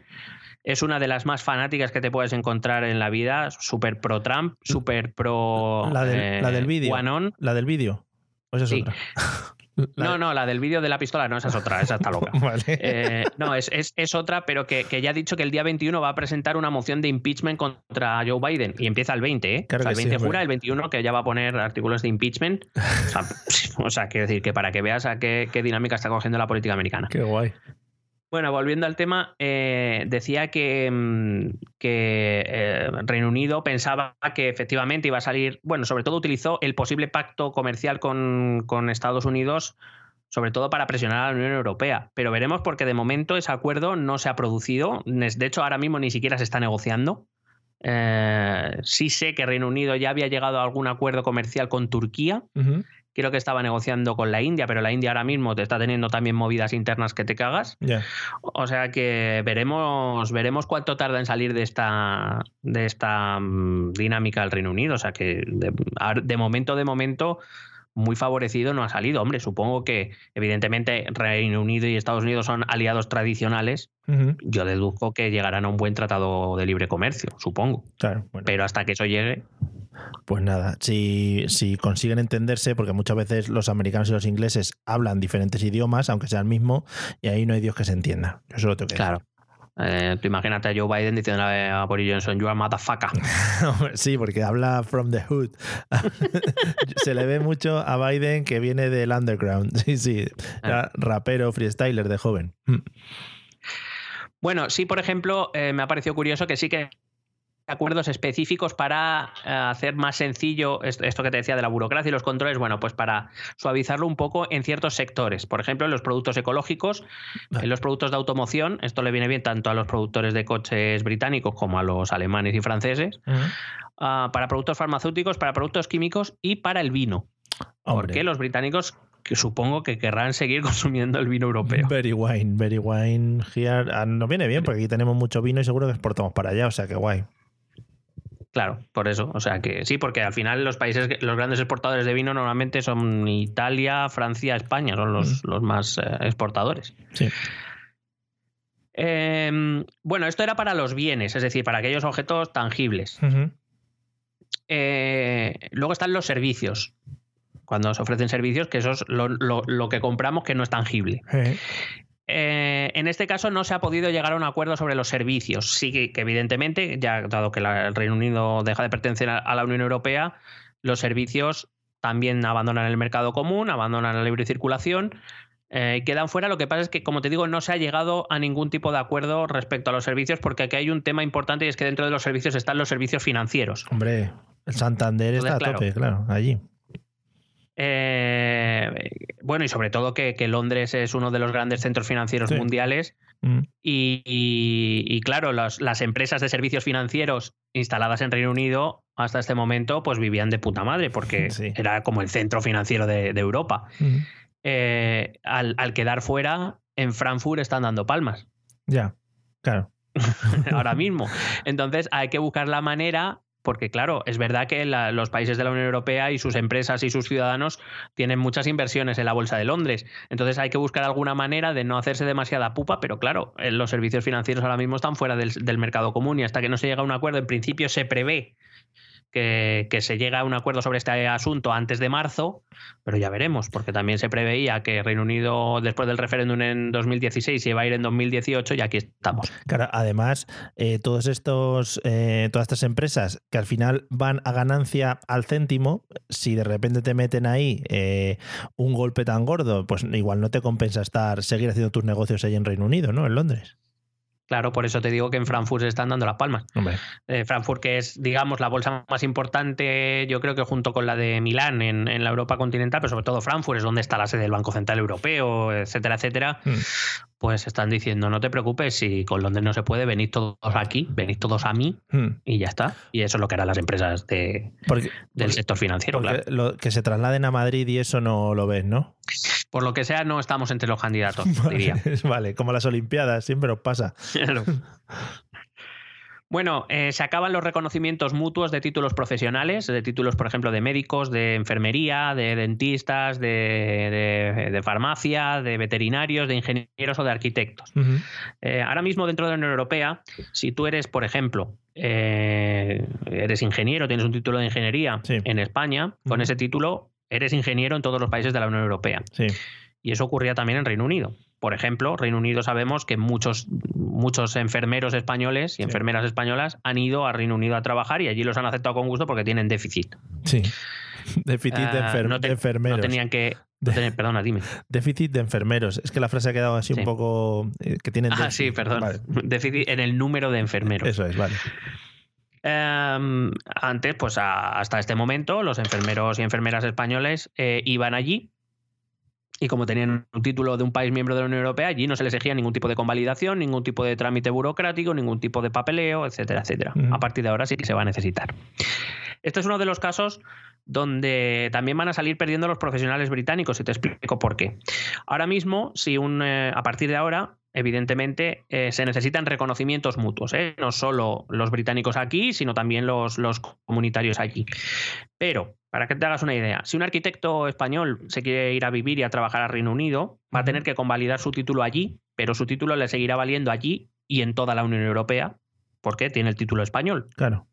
Es una de las más fanáticas que te puedes encontrar en la vida, súper pro Trump, súper pro. La del, la del vídeo. La del vídeo. Pues es otra. No, no, la del vídeo de la pistola, no, esa es otra, esa está loca. Eh, no, es, otra, pero que, ya ha dicho que el día 21 va a presentar una moción de impeachment contra Joe Biden y empieza el 20, ¿eh? el 20 jura, el 21 que ya va a poner artículos de impeachment. O sea, quiero decir que para que veas a qué, qué dinámica está cogiendo la política americana. Qué guay. Bueno, volviendo al tema, eh, decía que, mm, eh, Reino Unido pensaba que efectivamente iba a salir, bueno, sobre todo utilizó el posible pacto comercial con, Estados Unidos, sobre todo para presionar a la Unión Europea. Pero veremos porque de momento ese acuerdo no se ha producido. De hecho, ahora mismo ni siquiera se está negociando. Eh, sí sé que Reino Unido ya había llegado a algún acuerdo comercial con Turquía creo que estaba negociando con la India, pero la India ahora mismo te está teniendo también movidas internas que te cagas. O sea que veremos, veremos cuánto tarda en salir de esta, de esta mm, dinámica el Reino Unido. O sea que de, momento, de momento, muy favorecido no ha salido. Hombre, supongo que evidentemente Reino Unido y Estados Unidos son aliados tradicionales. Yo deduzco que llegarán a un buen tratado de libre comercio, supongo. Pero hasta que eso llegue. Pues nada, si, si, consiguen entenderse, porque muchas veces los americanos y los ingleses hablan diferentes idiomas, aunque sea el mismo, y ahí no hay Dios que se entienda. Tengo que Claro. Eh, tú imagínate a Joe Biden diciendo a Boris Johnson, you are motherfucker. sí, porque habla from the hood. se le ve mucho a Biden que viene del underground. Sí, sí. Ah. rapero, freestyler de joven. Bueno, sí, por ejemplo, eh, me ha parecido curioso que sí que acuerdos específicos para eh, hacer más sencillo esto que te decía de la burocracia y los controles, bueno, pues para suavizarlo un poco en ciertos sectores. Por ejemplo, en los productos ecológicos, en los productos de automoción, esto le viene bien tanto a los productores de coches británicos como a los alemanes y franceses, ah, para productos farmacéuticos, para productos químicos y para el vino. Porque los británicos que supongo que querrán seguir consumiendo el vino europeo. Very wine, very wine here. Ah, nos viene bien porque aquí tenemos mucho vino y seguro que exportamos para allá, o sea que guay. Claro, por eso. O sea que sí, porque al final los países, los grandes exportadores de vino normalmente son Italia, Francia, España, son los, los más eh, exportadores. Sí. Em, bueno, esto era para los bienes, es decir, para aquellos objetos tangibles. Eh, luego están los servicios. Cuando se ofrecen servicios, que eso es lo, lo, que compramos que no es tangible. Eh, en este caso no se ha podido llegar a un acuerdo sobre los servicios. Sí que, evidentemente, ya dado que el Reino Unido deja de pertenecer a, la Unión Europea, los servicios también abandonan el mercado común, abandonan la libre circulación. eh, quedan fuera. Lo que pasa es que, como te digo, no se ha llegado a ningún tipo de acuerdo respecto a los servicios, porque aquí hay un tema importante y es que dentro de los servicios están los servicios financieros. Hombre, el Santander Entonces, está a claro. tope, claro, allí. Eh, bueno, y sobre todo que, que Londres es uno de los grandes centros financieros Sí. mundiales Mm, y, y- y, claro, las, las empresas de servicios financieros instaladas en Reino Unido hasta este momento pues vivían de puta madre porque Sí. era como el centro financiero de, de Europa. mm, Eh, al, al quedar fuera, en Frankfurt están dando palmas Ya, claro. ahora mismo. Entonces hay que buscar la manera, porque claro, es verdad que la- los países de la Unión Europea y sus empresas y sus ciudadanos tienen muchas inversiones en la Bolsa de Londres. Entonces hay que buscar alguna manera de no hacerse demasiada pupa, pero claro, eh, los servicios financieros ahora mismo están fuera del, del mercado común y hasta que no se llega a un acuerdo, en principio se prevé que, se llega a un acuerdo sobre este asunto antes de marzo, pero ya veremos, porque también se preveía que Reino Unido, después del referéndum en 2016, se iba a ir en 2018 y aquí estamos. Claro, además, eh, todos estos, eh, todas estas empresas que al final van a ganancia al céntimo, si de repente te meten ahí eh, un golpe tan gordo, pues igual no te compensa estar, seguir haciendo tus negocios ahí en Reino Unido, ¿no? En Londres. Claro, por eso te digo que en Frankfurt se están dando las palmas. Eh, Frankfurt, que es, digamos, la bolsa más importante, yo creo que junto con la de Milán en, en la Europa continental, pero sobre todo Frankfurt es donde está la sede del Banco Central Europeo, etcétera, etcétera, Mm. pues están diciendo, no te preocupes, si con Londres no se puede, venid todos aquí, venid todos a mí hmm. y ya está. Y eso es lo que harán las empresas de- porque, del sector financiero, claro. lo- que se trasladen a Madrid y eso no lo ves, ¿no? Por lo que sea, no estamos entre los candidatos, diría. Vale, como las Olimpiadas, siempre os pasa. Claro. Bueno, eh, se acaban los reconocimientos mutuos de títulos profesionales, de títulos, por ejemplo, de médicos, de enfermería, de dentistas, de, de- de farmacia, de veterinarios, de ingenieros o de arquitectos. Eh, ahora mismo dentro de la Unión Europea, si tú eres, por ejemplo, eh, eres ingeniero, tienes un título de ingeniería Sí. en España, con ese título eres ingeniero en todos los países de la Unión Europea. Sí. Y eso ocurría también en Reino Unido. Por ejemplo, Reino Unido sabemos que muchos, muchos enfermeros españoles y Sí. enfermeras españolas han ido a Reino Unido a trabajar y allí los han aceptado con gusto porque tienen déficit. Sí. Déficit de, Ah, enfer- no te- de enfermeros. No tenían que. no De- tenían- perdona, dime. Déficit de enfermeros. Es que la frase ha quedado así Sí. un poco. eh, que tienen. Ah, sí, perdón. Vale. Déficit en el número de enfermeros. Eso es, vale. Em, antes, pues a- hasta este momento, los enfermeros y enfermeras españoles eh, iban allí y como tenían un título de un país miembro de la Unión Europea, allí no se les exigía ningún tipo de convalidación, ningún tipo de trámite burocrático, ningún tipo de papeleo, etcétera, etcétera. A partir de ahora sí que se va a necesitar. Este es uno de los casos donde también van a salir perdiendo los profesionales británicos y te explico por qué. Ahora mismo, si un, eh, a partir de ahora, evidentemente, eh, se necesitan reconocimientos mutuos, ¿eh? no solo los británicos aquí, sino también los, los comunitarios allí. Pero, para que te hagas una idea, si un arquitecto español se quiere ir a vivir y a trabajar a Reino Unido, va a tener que convalidar su título allí, pero su título le seguirá valiendo allí y en toda la Unión Europea, porque tiene el título español. Claro.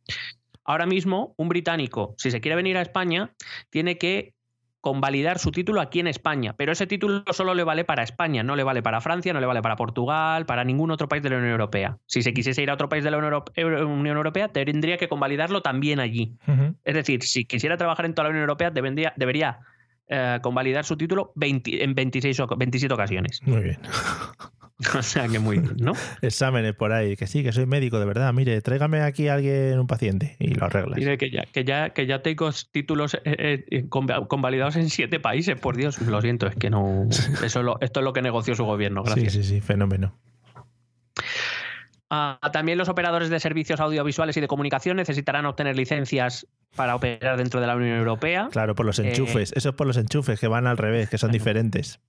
Ahora mismo, un británico, si se quiere venir a España, tiene que convalidar su título aquí en España, pero ese título solo le vale para España, no le vale para Francia, no le vale para Portugal, para ningún otro país de la Unión Europea. Si se quisiese ir a otro país de la Unión Europe- Euro- Unión Europea, tendría que convalidarlo también allí. Es decir, si quisiera trabajar en toda la Unión Europea, debería, debería eh, convalidar su título 20 en 26 o 27 ocasiones. Muy bien. o sea que muy bien, ¿no? Exámenes por ahí. Que sí, que soy médico, de verdad. Mire, tráigame aquí a alguien, un paciente. Y lo arreglas. Mire que ya, que ya, que ya tengo títulos eh, eh, conva- convalidados en siete países, por Dios. Lo siento, es que no. Eso es lo- esto es lo que negoció su gobierno, Sí, gracias. sí, sí, fenómeno. Ah, también los operadores de servicios audiovisuales y de comunicación necesitarán obtener licencias para operar dentro de la Unión Europea. Claro, por los Eh, enchufes. Eso es por los enchufes que van al revés, que son diferentes.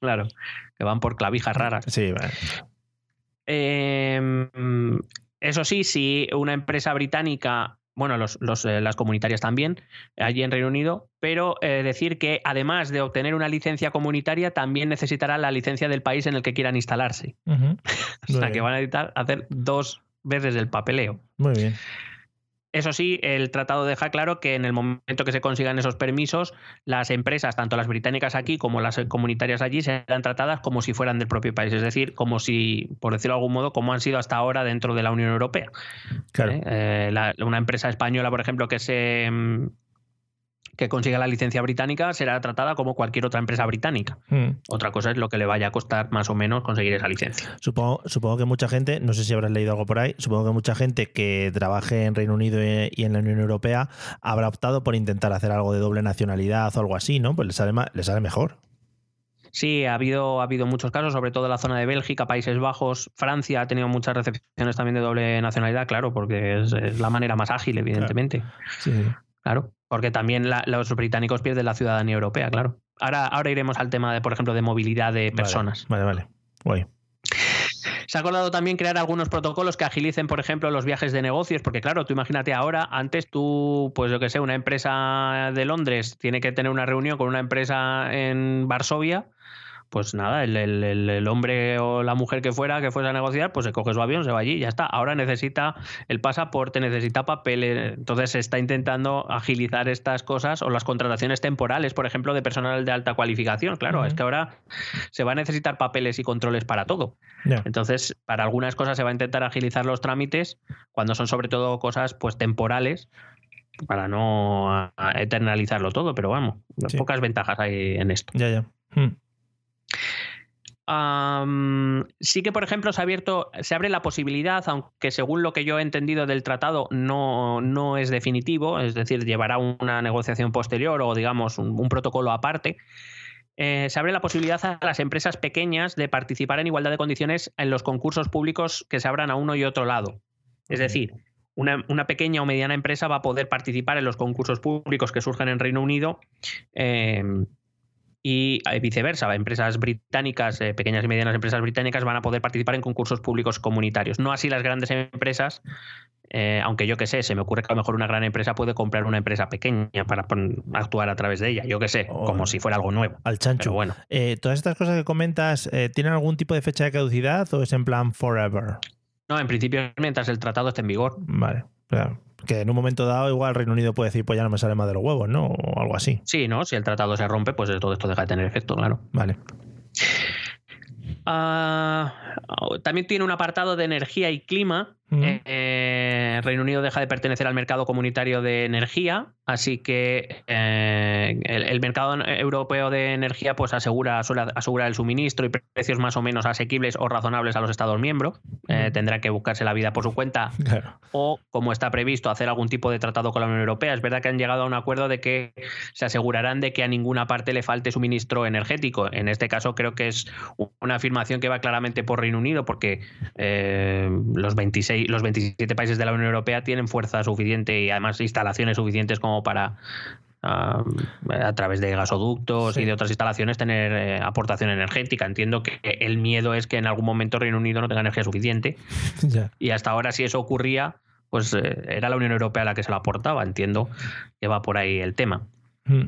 Claro, que van por clavijas raras. Sí, vale. Eh, eso sí, si una empresa británica, bueno, los, los, eh, las comunitarias también, allí en Reino Unido, pero eh, decir que además de obtener una licencia comunitaria, también necesitará la licencia del país en el que quieran instalarse. O sea, que van a necesitar hacer dos veces el papeleo. Muy bien. Eso sí, el tratado deja claro que en el momento que se consigan esos permisos, las empresas, tanto las británicas aquí como las comunitarias allí, serán tratadas como si fueran del propio país. Es decir, como si, por decirlo de algún modo, como han sido hasta ahora dentro de la Unión Europea. Claro. ¿eh? Eh, la- una empresa española, por ejemplo, que se, mm, que consiga la licencia británica será tratada como cualquier otra empresa británica. Mm. Otra cosa es lo que le vaya a costar más o menos conseguir esa licencia. Supongo, supongo que mucha gente, no sé si habrás leído algo por ahí, supongo que mucha gente que trabaje en Reino Unido y en la Unión Europea habrá optado por intentar hacer algo de doble nacionalidad o algo así, ¿no? Pues le sale, mejor. Sí, ha habido, ha habido muchos casos, sobre todo en la zona de Bélgica, Países Bajos, Francia ha tenido muchas recepciones también de doble nacionalidad, claro, porque es, es la manera más ágil, evidentemente. Sí. Claro, porque también la- los británicos pierden la ciudadanía europea, claro. Ahora, ahora iremos al tema de, por ejemplo, de movilidad de personas. Vale, vale. vale. Guay. Se ha acordado también crear algunos protocolos que agilicen, por ejemplo, los viajes de negocios, porque claro, tú imagínate ahora, antes tú, pues yo que sé, una empresa de Londres tiene que tener una reunión con una empresa en Varsovia, pues nada, el, el- hombre o la mujer que fuera, que fuese a negociar, pues se coge su avión, se va allí y ya está. Ahora necesita el pasaporte, necesita papeles, entonces se está intentando agilizar estas cosas o las contrataciones temporales, por ejemplo, de personal de alta cualificación. Claro, es que ahora se va a necesitar papeles y controles para todo. Entonces, para algunas cosas se va a intentar agilizar los trámites cuando son sobre todo cosas pues temporales para no eternalizarlo todo, pero vamos, Sí. pocas ventajas hay en esto. Ya, ya. Mm. Sí que, por ejemplo, se ha abierto, se abre la posibilidad, aunque según lo que yo he entendido del tratado no, no es definitivo, es decir, llevará una negociación posterior o, digamos, un, un protocolo aparte. eh, se abre la posibilidad a las empresas pequeñas de participar en igualdad de condiciones en los concursos públicos que se abran a uno y otro lado. Es decir, una, una pequeña o mediana empresa va a poder participar en los concursos públicos que surgen en Reino Unido eh, y eh, viceversa. Empresas británicas, eh, pequeñas y medianas empresas británicas van a poder participar en concursos públicos comunitarios. No así las grandes empresas, eh, aunque yo que sé, se me ocurre que a lo mejor una gran empresa puede comprar una empresa pequeña para actuar a través de ella. Yo que sé, Oh. como si fuera algo nuevo. Al chancho. Pero bueno. Eh, ¿Todas estas cosas que comentas tienen algún tipo de fecha de caducidad o es en plan forever? No, en principio, mientras el tratado esté en vigor. Vale. O sea, que en un momento dado igual Reino Unido puede decir, pues ya no me sale más de los huevos, ¿no? O algo así. Sí, ¿no? Si el tratado se rompe, pues todo esto deja de tener efecto, claro. Vale. Ah, también tiene un apartado de energía y clima. Eh, Reino Unido deja de pertenecer al mercado comunitario de energía, así que eh, el, el mercado europeo de energía pues asegura, suele asegurar el suministro y precios más o menos asequibles o razonables a los Estados miembros. Eh, Ujú. tendrá que buscarse la vida por su cuenta Claro. o, como está previsto, hacer algún tipo de tratado con la Unión Europea. Es verdad que han llegado a un acuerdo de que se asegurarán de que a ninguna parte le falte suministro energético. En este caso creo que es una afirmación que va claramente por Reino Unido porque eh, los, 26, los 27 países de la Unión Europea tienen fuerza suficiente y además instalaciones suficientes como para... ah, a través de gasoductos Sí. y de otras instalaciones tener eh, aportación energética. Entiendo que el miedo es que en algún momento Reino Unido no tenga energía suficiente y hasta ahora, si eso ocurría, pues eh, era la Unión Europea la que se lo aportaba. Entiendo que va por ahí el tema. Mm.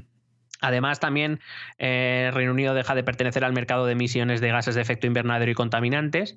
Además, también eh, Reino Unido deja de pertenecer al mercado de emisiones de gases de efecto invernadero y contaminantes.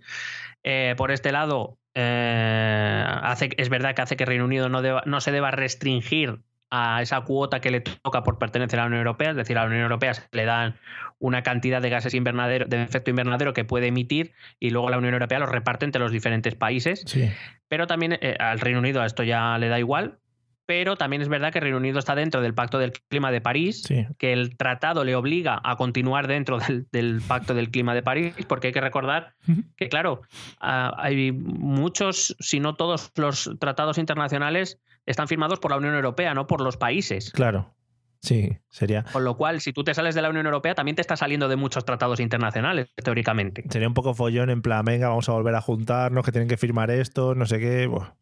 Eh, por este lado, eh, hace, es verdad que hace que Reino Unido no, deba- no se deba restringir a esa cuota que le toca por pertenecer a la Unión Europea, es decir, a la Unión Europea se le dan una cantidad de gases invernadero, de efecto invernadero que puede emitir y luego la Unión Europea los reparte entre los diferentes países. Sí. Pero también eh, al Reino Unido a esto ya le da igual. Pero también es verdad que Reino Unido está dentro del Pacto del Clima de París, Sí. que el tratado le obliga a continuar dentro del, del Pacto del Clima de París, porque hay que recordar que, claro, ah, hay muchos, si no todos los tratados internacionales están firmados por la Unión Europea, no por los países. Claro. Sí, sería, Con lo cual, si tú te sales de la Unión Europea, también te estás saliendo de muchos tratados internacionales, teóricamente. sería un poco follón en plan, venga, vamos a volver a juntarnos, que tienen que firmar esto, no sé qué. Buah.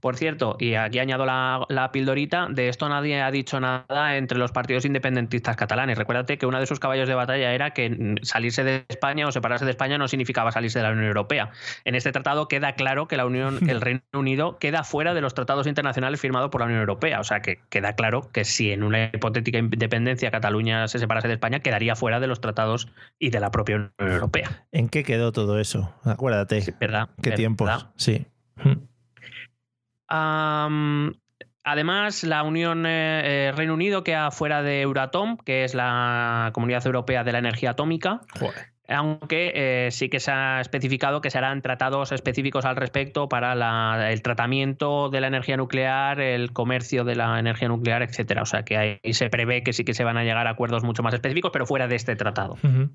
Por cierto, y aquí añado la, la pildorita, de esto nadie ha dicho nada entre los partidos independentistas catalanes. Recuérdate que uno de sus caballos de batalla era que salirse de España o separarse de España no significaba salirse de la Unión Europea. En este tratado queda claro que la Unión, el Reino Unido queda fuera de los tratados internacionales firmados por la Unión Europea. O sea que queda claro que si en una hipotética independencia Cataluña se separase de España, quedaría fuera de los tratados y de la propia Unión Europea. ¿En qué quedó todo eso? Acuérdate. Sí, ¿Verdad? ¿Qué ¿Verdad? tiempos? Sí. Además, la Unión eh, eh, Reino Unido queda fuera de Euratom, que es la Comunidad Europea de la Energía Atómica. Joder. aunque eh, sí que se ha especificado que serán tratados específicos al respecto para la- el tratamiento de la energía nuclear, el comercio de la energía nuclear, etcétera. O sea que ahí se prevé que sí que se van a llegar a acuerdos mucho más específicos, pero fuera de este tratado. Ujú.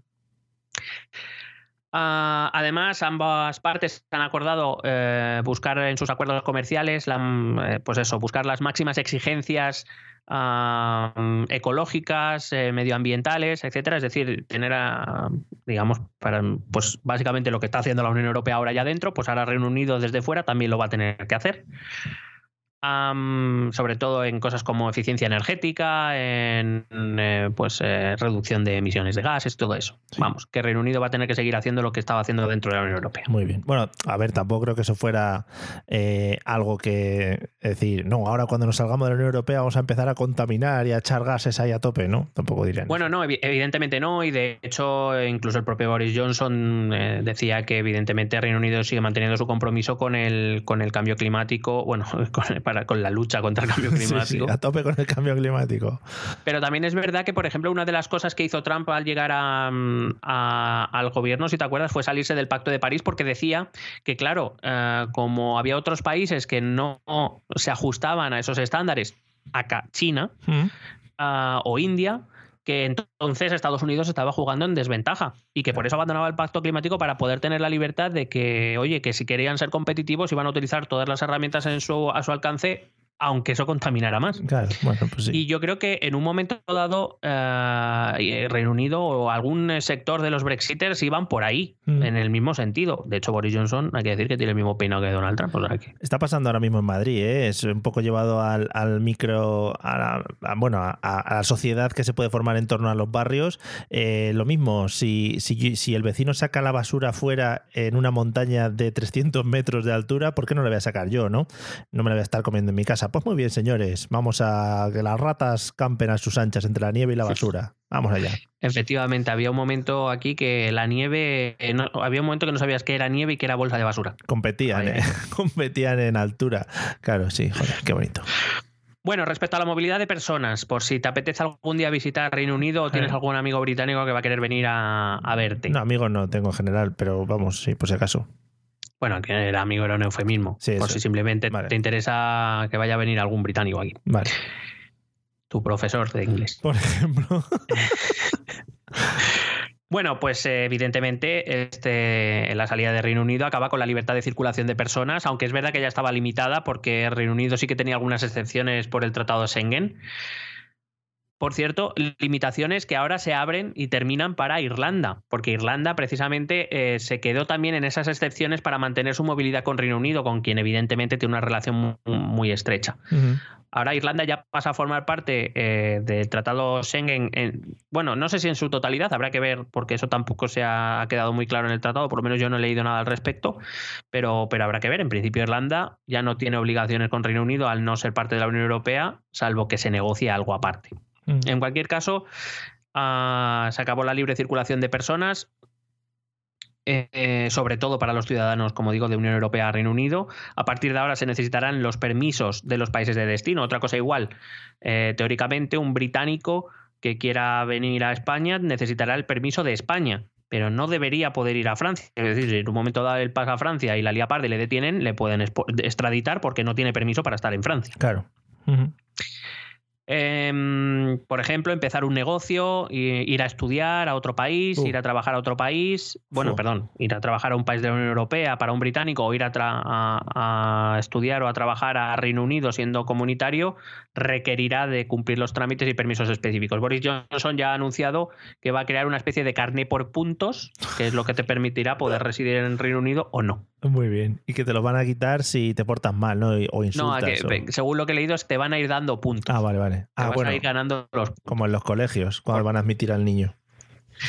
Ah, además, ambas partes han acordado eh, buscar en sus acuerdos comerciales, eh, pues eso, buscar las máximas exigencias ah, ecológicas, eh, medioambientales, etcétera. Es decir, tener, digamos, para, pues básicamente lo que está haciendo la Unión Europea ahora ya dentro, pues ahora Reino Unido desde fuera también lo va a tener que hacer. Am, sobre todo en cosas como eficiencia energética, en eh, pues eh, reducción de emisiones de gases, todo eso. Vamos, que Reino Unido va a tener que seguir haciendo lo que estaba haciendo dentro de la Unión Europea. Muy bien. Bueno, a ver, tampoco creo que eso fuera eh, algo que decir, no, ahora cuando nos salgamos de la Unión Europea vamos a empezar a contaminar y a echar gases ahí a tope, ¿no? Tampoco dirían. Bueno, no, evi- evidentemente no, y de hecho, incluso el propio Boris Johnson eh, decía que evidentemente Reino Unido sigue manteniendo su compromiso con el, con el cambio climático, bueno, con, para, con la lucha contra el cambio Sí, sí, climático. a tope con el cambio climático. Pero también es verdad que, por ejemplo, una de las cosas que hizo Trump al llegar a, a- al gobierno, si te acuerdas, fue salirse del Pacto de París porque decía que, claro, eh, como había otros países que no se ajustaban a esos estándares, acá China Mm. ah, o India, que entonces Estados Unidos estaba jugando en desventaja y que por eso abandonaba el pacto climático para poder tener la libertad de que, oye, que si querían ser competitivos iban a utilizar todas las herramientas en su, a su alcance, aunque eso contaminara más. Claro, bueno, pues sí. Y yo creo que en un momento dado eh, Reino Unido o algún sector de los Brexiters iban por ahí, Mm. en el mismo sentido. De hecho, Boris Johnson, hay que decir que tiene el mismo peinado que Donald Trump. o sea que- Está pasando ahora mismo en Madrid, ¿eh? es un poco llevado al, al micro, a la, a- bueno, a, a la sociedad que se puede formar en torno a los barrios. Eh, lo mismo, si, si, si el vecino saca la basura fuera en una montaña de 300 metros de altura, ¿por qué no la voy a sacar yo, no? No me la voy a estar comiendo en mi casa. Pues muy bien, señores, vamos a que las ratas campen a sus anchas entre la nieve y la basura. Vamos allá. Efectivamente, había un momento aquí que la nieve, eh, no- había un momento que no sabías qué era nieve y qué era bolsa de basura. Competían, ¿eh? competían en altura. Claro, sí, joder, qué bonito. Bueno, respecto a la movilidad de personas, por si te apetece algún día visitar Reino Unido o tienes Eh. algún amigo británico que va a querer venir a, a verte. No, amigos no tengo en general, pero vamos, sí, por si acaso. Bueno, que el amigo era un eufemismo. Sí, por eso. si simplemente Vale. te interesa que vaya a venir algún británico aquí. Vale. Tu profesor de inglés. Por ejemplo. Bueno, pues eh, evidentemente este, la salida de Reino Unido acaba con la libertad de circulación de personas, aunque es verdad que ya estaba limitada porque Reino Unido sí que tenía algunas excepciones por el Tratado de Schengen. Por cierto, limitaciones que ahora se abren y terminan para Irlanda, porque Irlanda precisamente eh, se quedó también en esas excepciones para mantener su movilidad con Reino Unido, con quien evidentemente tiene una relación mu- muy estrecha. Ahora Irlanda ya pasa a formar parte eh, del Tratado Schengen. en- bueno, no sé si en su totalidad, habrá que ver, porque eso tampoco se ha, ha quedado muy claro en el tratado, por lo menos yo no he leído nada al respecto, pero, pero habrá que ver. En principio Irlanda ya no tiene obligaciones con Reino Unido al no ser parte de la Unión Europea, salvo que se negocie algo aparte. En cualquier caso, ah, se acabó la libre circulación de personas, eh, eh, sobre todo para los ciudadanos, como digo, de Unión Europea a Reino Unido. A partir de ahora se necesitarán los permisos de los países de destino. Otra cosa igual, eh, teóricamente un británico que quiera venir a España necesitará el permiso de España. Pero no debería poder ir a Francia. Es decir, si en un momento dado él pasa a Francia y la lía parda y le detienen, le pueden extraditar porque no tiene permiso para estar en Francia. Claro. Em, por ejemplo, empezar un negocio, ir a estudiar a otro país, Uh. ir a trabajar a otro país. Bueno, perdón, ir a trabajar a un país de la Unión Europea para un británico o ir a, tra- a- a estudiar o a trabajar a Reino Unido siendo comunitario requerirá de cumplir los trámites y permisos específicos. Boris Johnson ya ha anunciado que va a crear una especie de carné por puntos, que es lo que te permitirá poder residir en Reino Unido o no. Muy bien. Y que te lo van a quitar si te portas mal, ¿no? O No, insultas. a que- o- según lo que he leído, es que te van a ir dando puntos. Ah, vale, vale. Ah, vas bueno. a ir ganando los Como en los colegios, cuando Por- van a admitir al niño.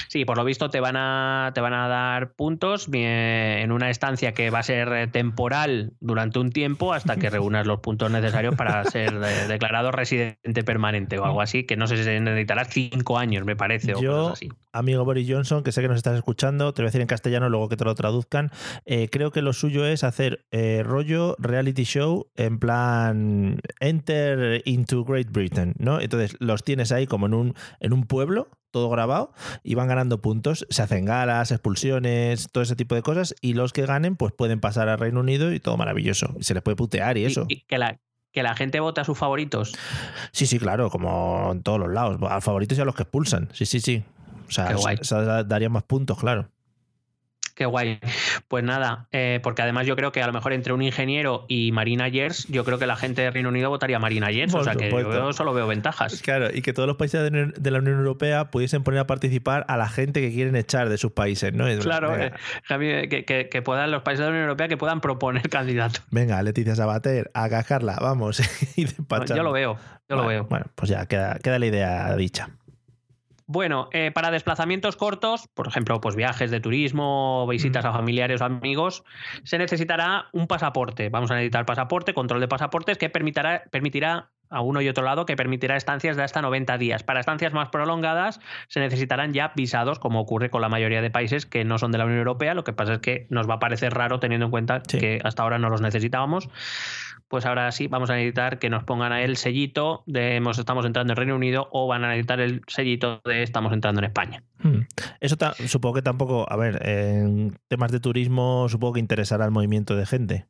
Sí, por lo visto te van a, te van a dar puntos en una estancia que va a ser eh, temporal durante un tiempo hasta que reúnas los puntos necesarios para ser eh, declarado residente permanente o algo así, que no sé si se necesitará cinco años, me parece, o Yo, así. amigo Boris Johnson, que sé que nos estás escuchando, te lo voy a decir en castellano luego que te lo traduzcan. eh, creo que lo suyo es hacer eh, rollo reality show en plan Enter into Great Britain, ¿no? Entonces los tienes ahí como en un, en un pueblo, todo grabado y van ganando puntos. Se hacen galas, expulsiones, todo ese tipo de cosas y los que ganen pues pueden pasar al Reino Unido y todo maravilloso. Y se les puede putear y eso. Y, y que, la, que la gente vote a sus favoritos. Sí, sí, claro, como en todos los lados. A favoritos y a los que expulsan. Sí, sí, sí. O sea, Qué guay. eso da- daría más puntos, claro. Qué guay. Pues nada, eh, porque además yo creo que a lo mejor entre un ingeniero y Marina Yers, yo creo que la gente de Reino Unido votaría Marina Yers. Por o sea que yo supuesto. solo veo ventajas. Claro, y que todos los países de la Unión- Europea pudiesen poner a participar a la gente que quieren echar de sus países, ¿no? Es- Claro, eh, que, que- que puedan los países de la Unión Europea que puedan proponer candidatos. venga, Leticia Sabater, a cascarla, vamos. y despacharla. Yo lo veo, yo lo veo. Bueno, pues ya queda, queda la idea dicha. Bueno, eh, para desplazamientos cortos, por ejemplo, pues viajes de turismo, visitas a familiares o amigos, se necesitará un pasaporte. Vamos a necesitar pasaporte, control de pasaportes que permitirá, permitirá a uno y otro lado que permitirá estancias de hasta 90 días. Para estancias más prolongadas se necesitarán ya visados, como ocurre con la mayoría de países que no son de la Unión Europea. Lo que pasa es que nos va a parecer raro teniendo en cuenta Sí. que hasta ahora no los necesitábamos. Pues ahora sí vamos a necesitar que nos pongan el sellito de hemos- estamos entrando en Reino Unido o van a necesitar el sellito de estamos entrando en España. Hmm. Eso supongo que tampoco, a ver, en temas de turismo supongo que interesará el movimiento de gente.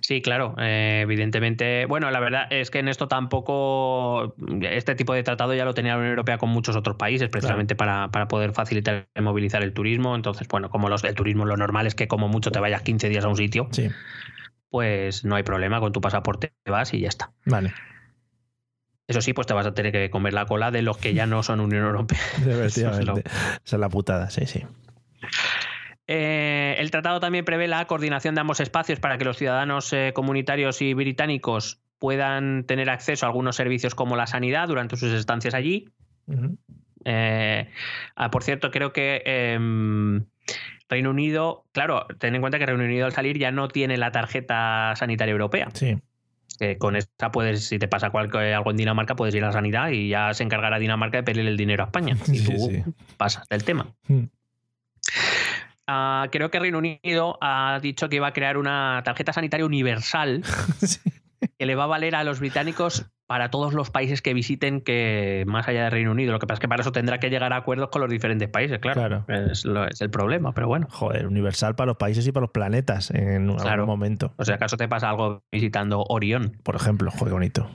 Sí, claro, eh, evidentemente. Bueno, la verdad es que en esto tampoco. Este tipo de tratado ya lo tenía la Unión Europea con muchos otros países, precisamente para, para poder facilitar y movilizar el turismo. Entonces, bueno, como los, el turismo lo normal es que como mucho te vayas 15 días a un sitio, Sí, pues no hay problema, con tu pasaporte vas y ya está. vale. Eso sí, pues te vas a tener que comer la cola de los que ya no son Unión Europea. Efectivamente. Esa es la putada, sí, sí. Eh, el tratado también prevé la coordinación de ambos espacios para que los ciudadanos eh, comunitarios y británicos puedan tener acceso a algunos servicios como la sanidad durante sus estancias allí. Eh, ah, por cierto, creo que em, Reino Unido, claro, ten en cuenta que Reino Unido al salir ya no tiene la tarjeta sanitaria europea. Sí. Con esta puedes, si te pasa cualquier, algo en Dinamarca, puedes ir a la sanidad y ya se encargará Dinamarca de pedirle el dinero a España. Y Sí, tú sí. pasas del tema. Hmm. Ah, creo que Reino Unido ha dicho que iba a crear una tarjeta sanitaria universal Sí. que le va a valer a los británicos para todos los países que visiten que más allá de Reino Unido. Lo que pasa es que para eso tendrá que llegar a acuerdos con los diferentes países, claro. Claro. Es, lo- es el problema, pero bueno. Joder, universal para los países y para los planetas en algún momento. O sea, acaso te pasa algo visitando Orión. Por ejemplo, joder, bonito.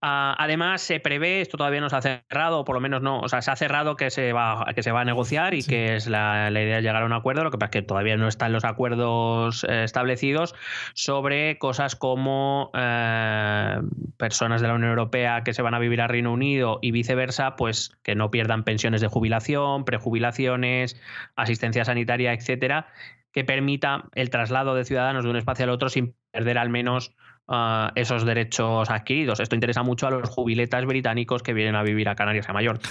Ah, además, se prevé, esto todavía no se ha cerrado, o por lo menos no, o sea, se ha cerrado que se va, que se va a negociar y Sí. que es la, la idea de llegar a un acuerdo, lo que pasa es que todavía no están los acuerdos eh, establecidos sobre cosas como eh, personas de la Unión Europea que se van a vivir a Reino Unido y viceversa, pues que no pierdan pensiones de jubilación, prejubilaciones, asistencia sanitaria, etcétera, que permita el traslado de ciudadanos de un espacio al otro sin perder al menos ah, esos derechos adquiridos. Esto interesa mucho a los jubiletas británicos que vienen a vivir a Canarias y a Mallorca.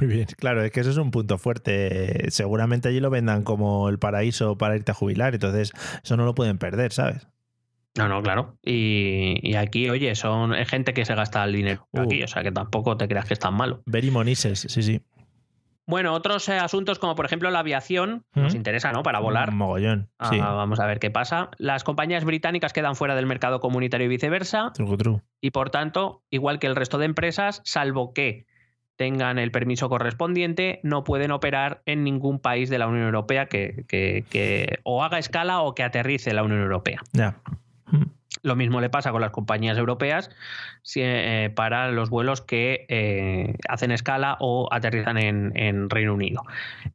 Muy bien, claro, es que eso es un punto fuerte. Seguramente allí lo vendan como el paraíso para irte a jubilar, entonces eso no lo pueden perder, ¿sabes? No, no, claro. Y, y aquí, oye, son es gente que se gasta el dinero Uh. aquí, o sea que tampoco te creas que es tan malo. Very Monises, sí, sí. Bueno, otros eh, asuntos como por ejemplo la aviación, nos ¿Mm? interesa, ¿no? Para volar. Un mogollón, Ah, sí. vamos a ver qué pasa. Las compañías británicas quedan fuera del mercado comunitario y viceversa. Truco, tru. y por tanto, igual que el resto de empresas, salvo que tengan el permiso correspondiente, no pueden operar en ningún país de la Unión Europea que, que- que o haga escala o que aterrice la Unión Europea. Ya. Mm. Lo mismo le pasa con las compañías europeas si, eh, para los vuelos que eh, hacen escala o aterrizan en, en Reino Unido.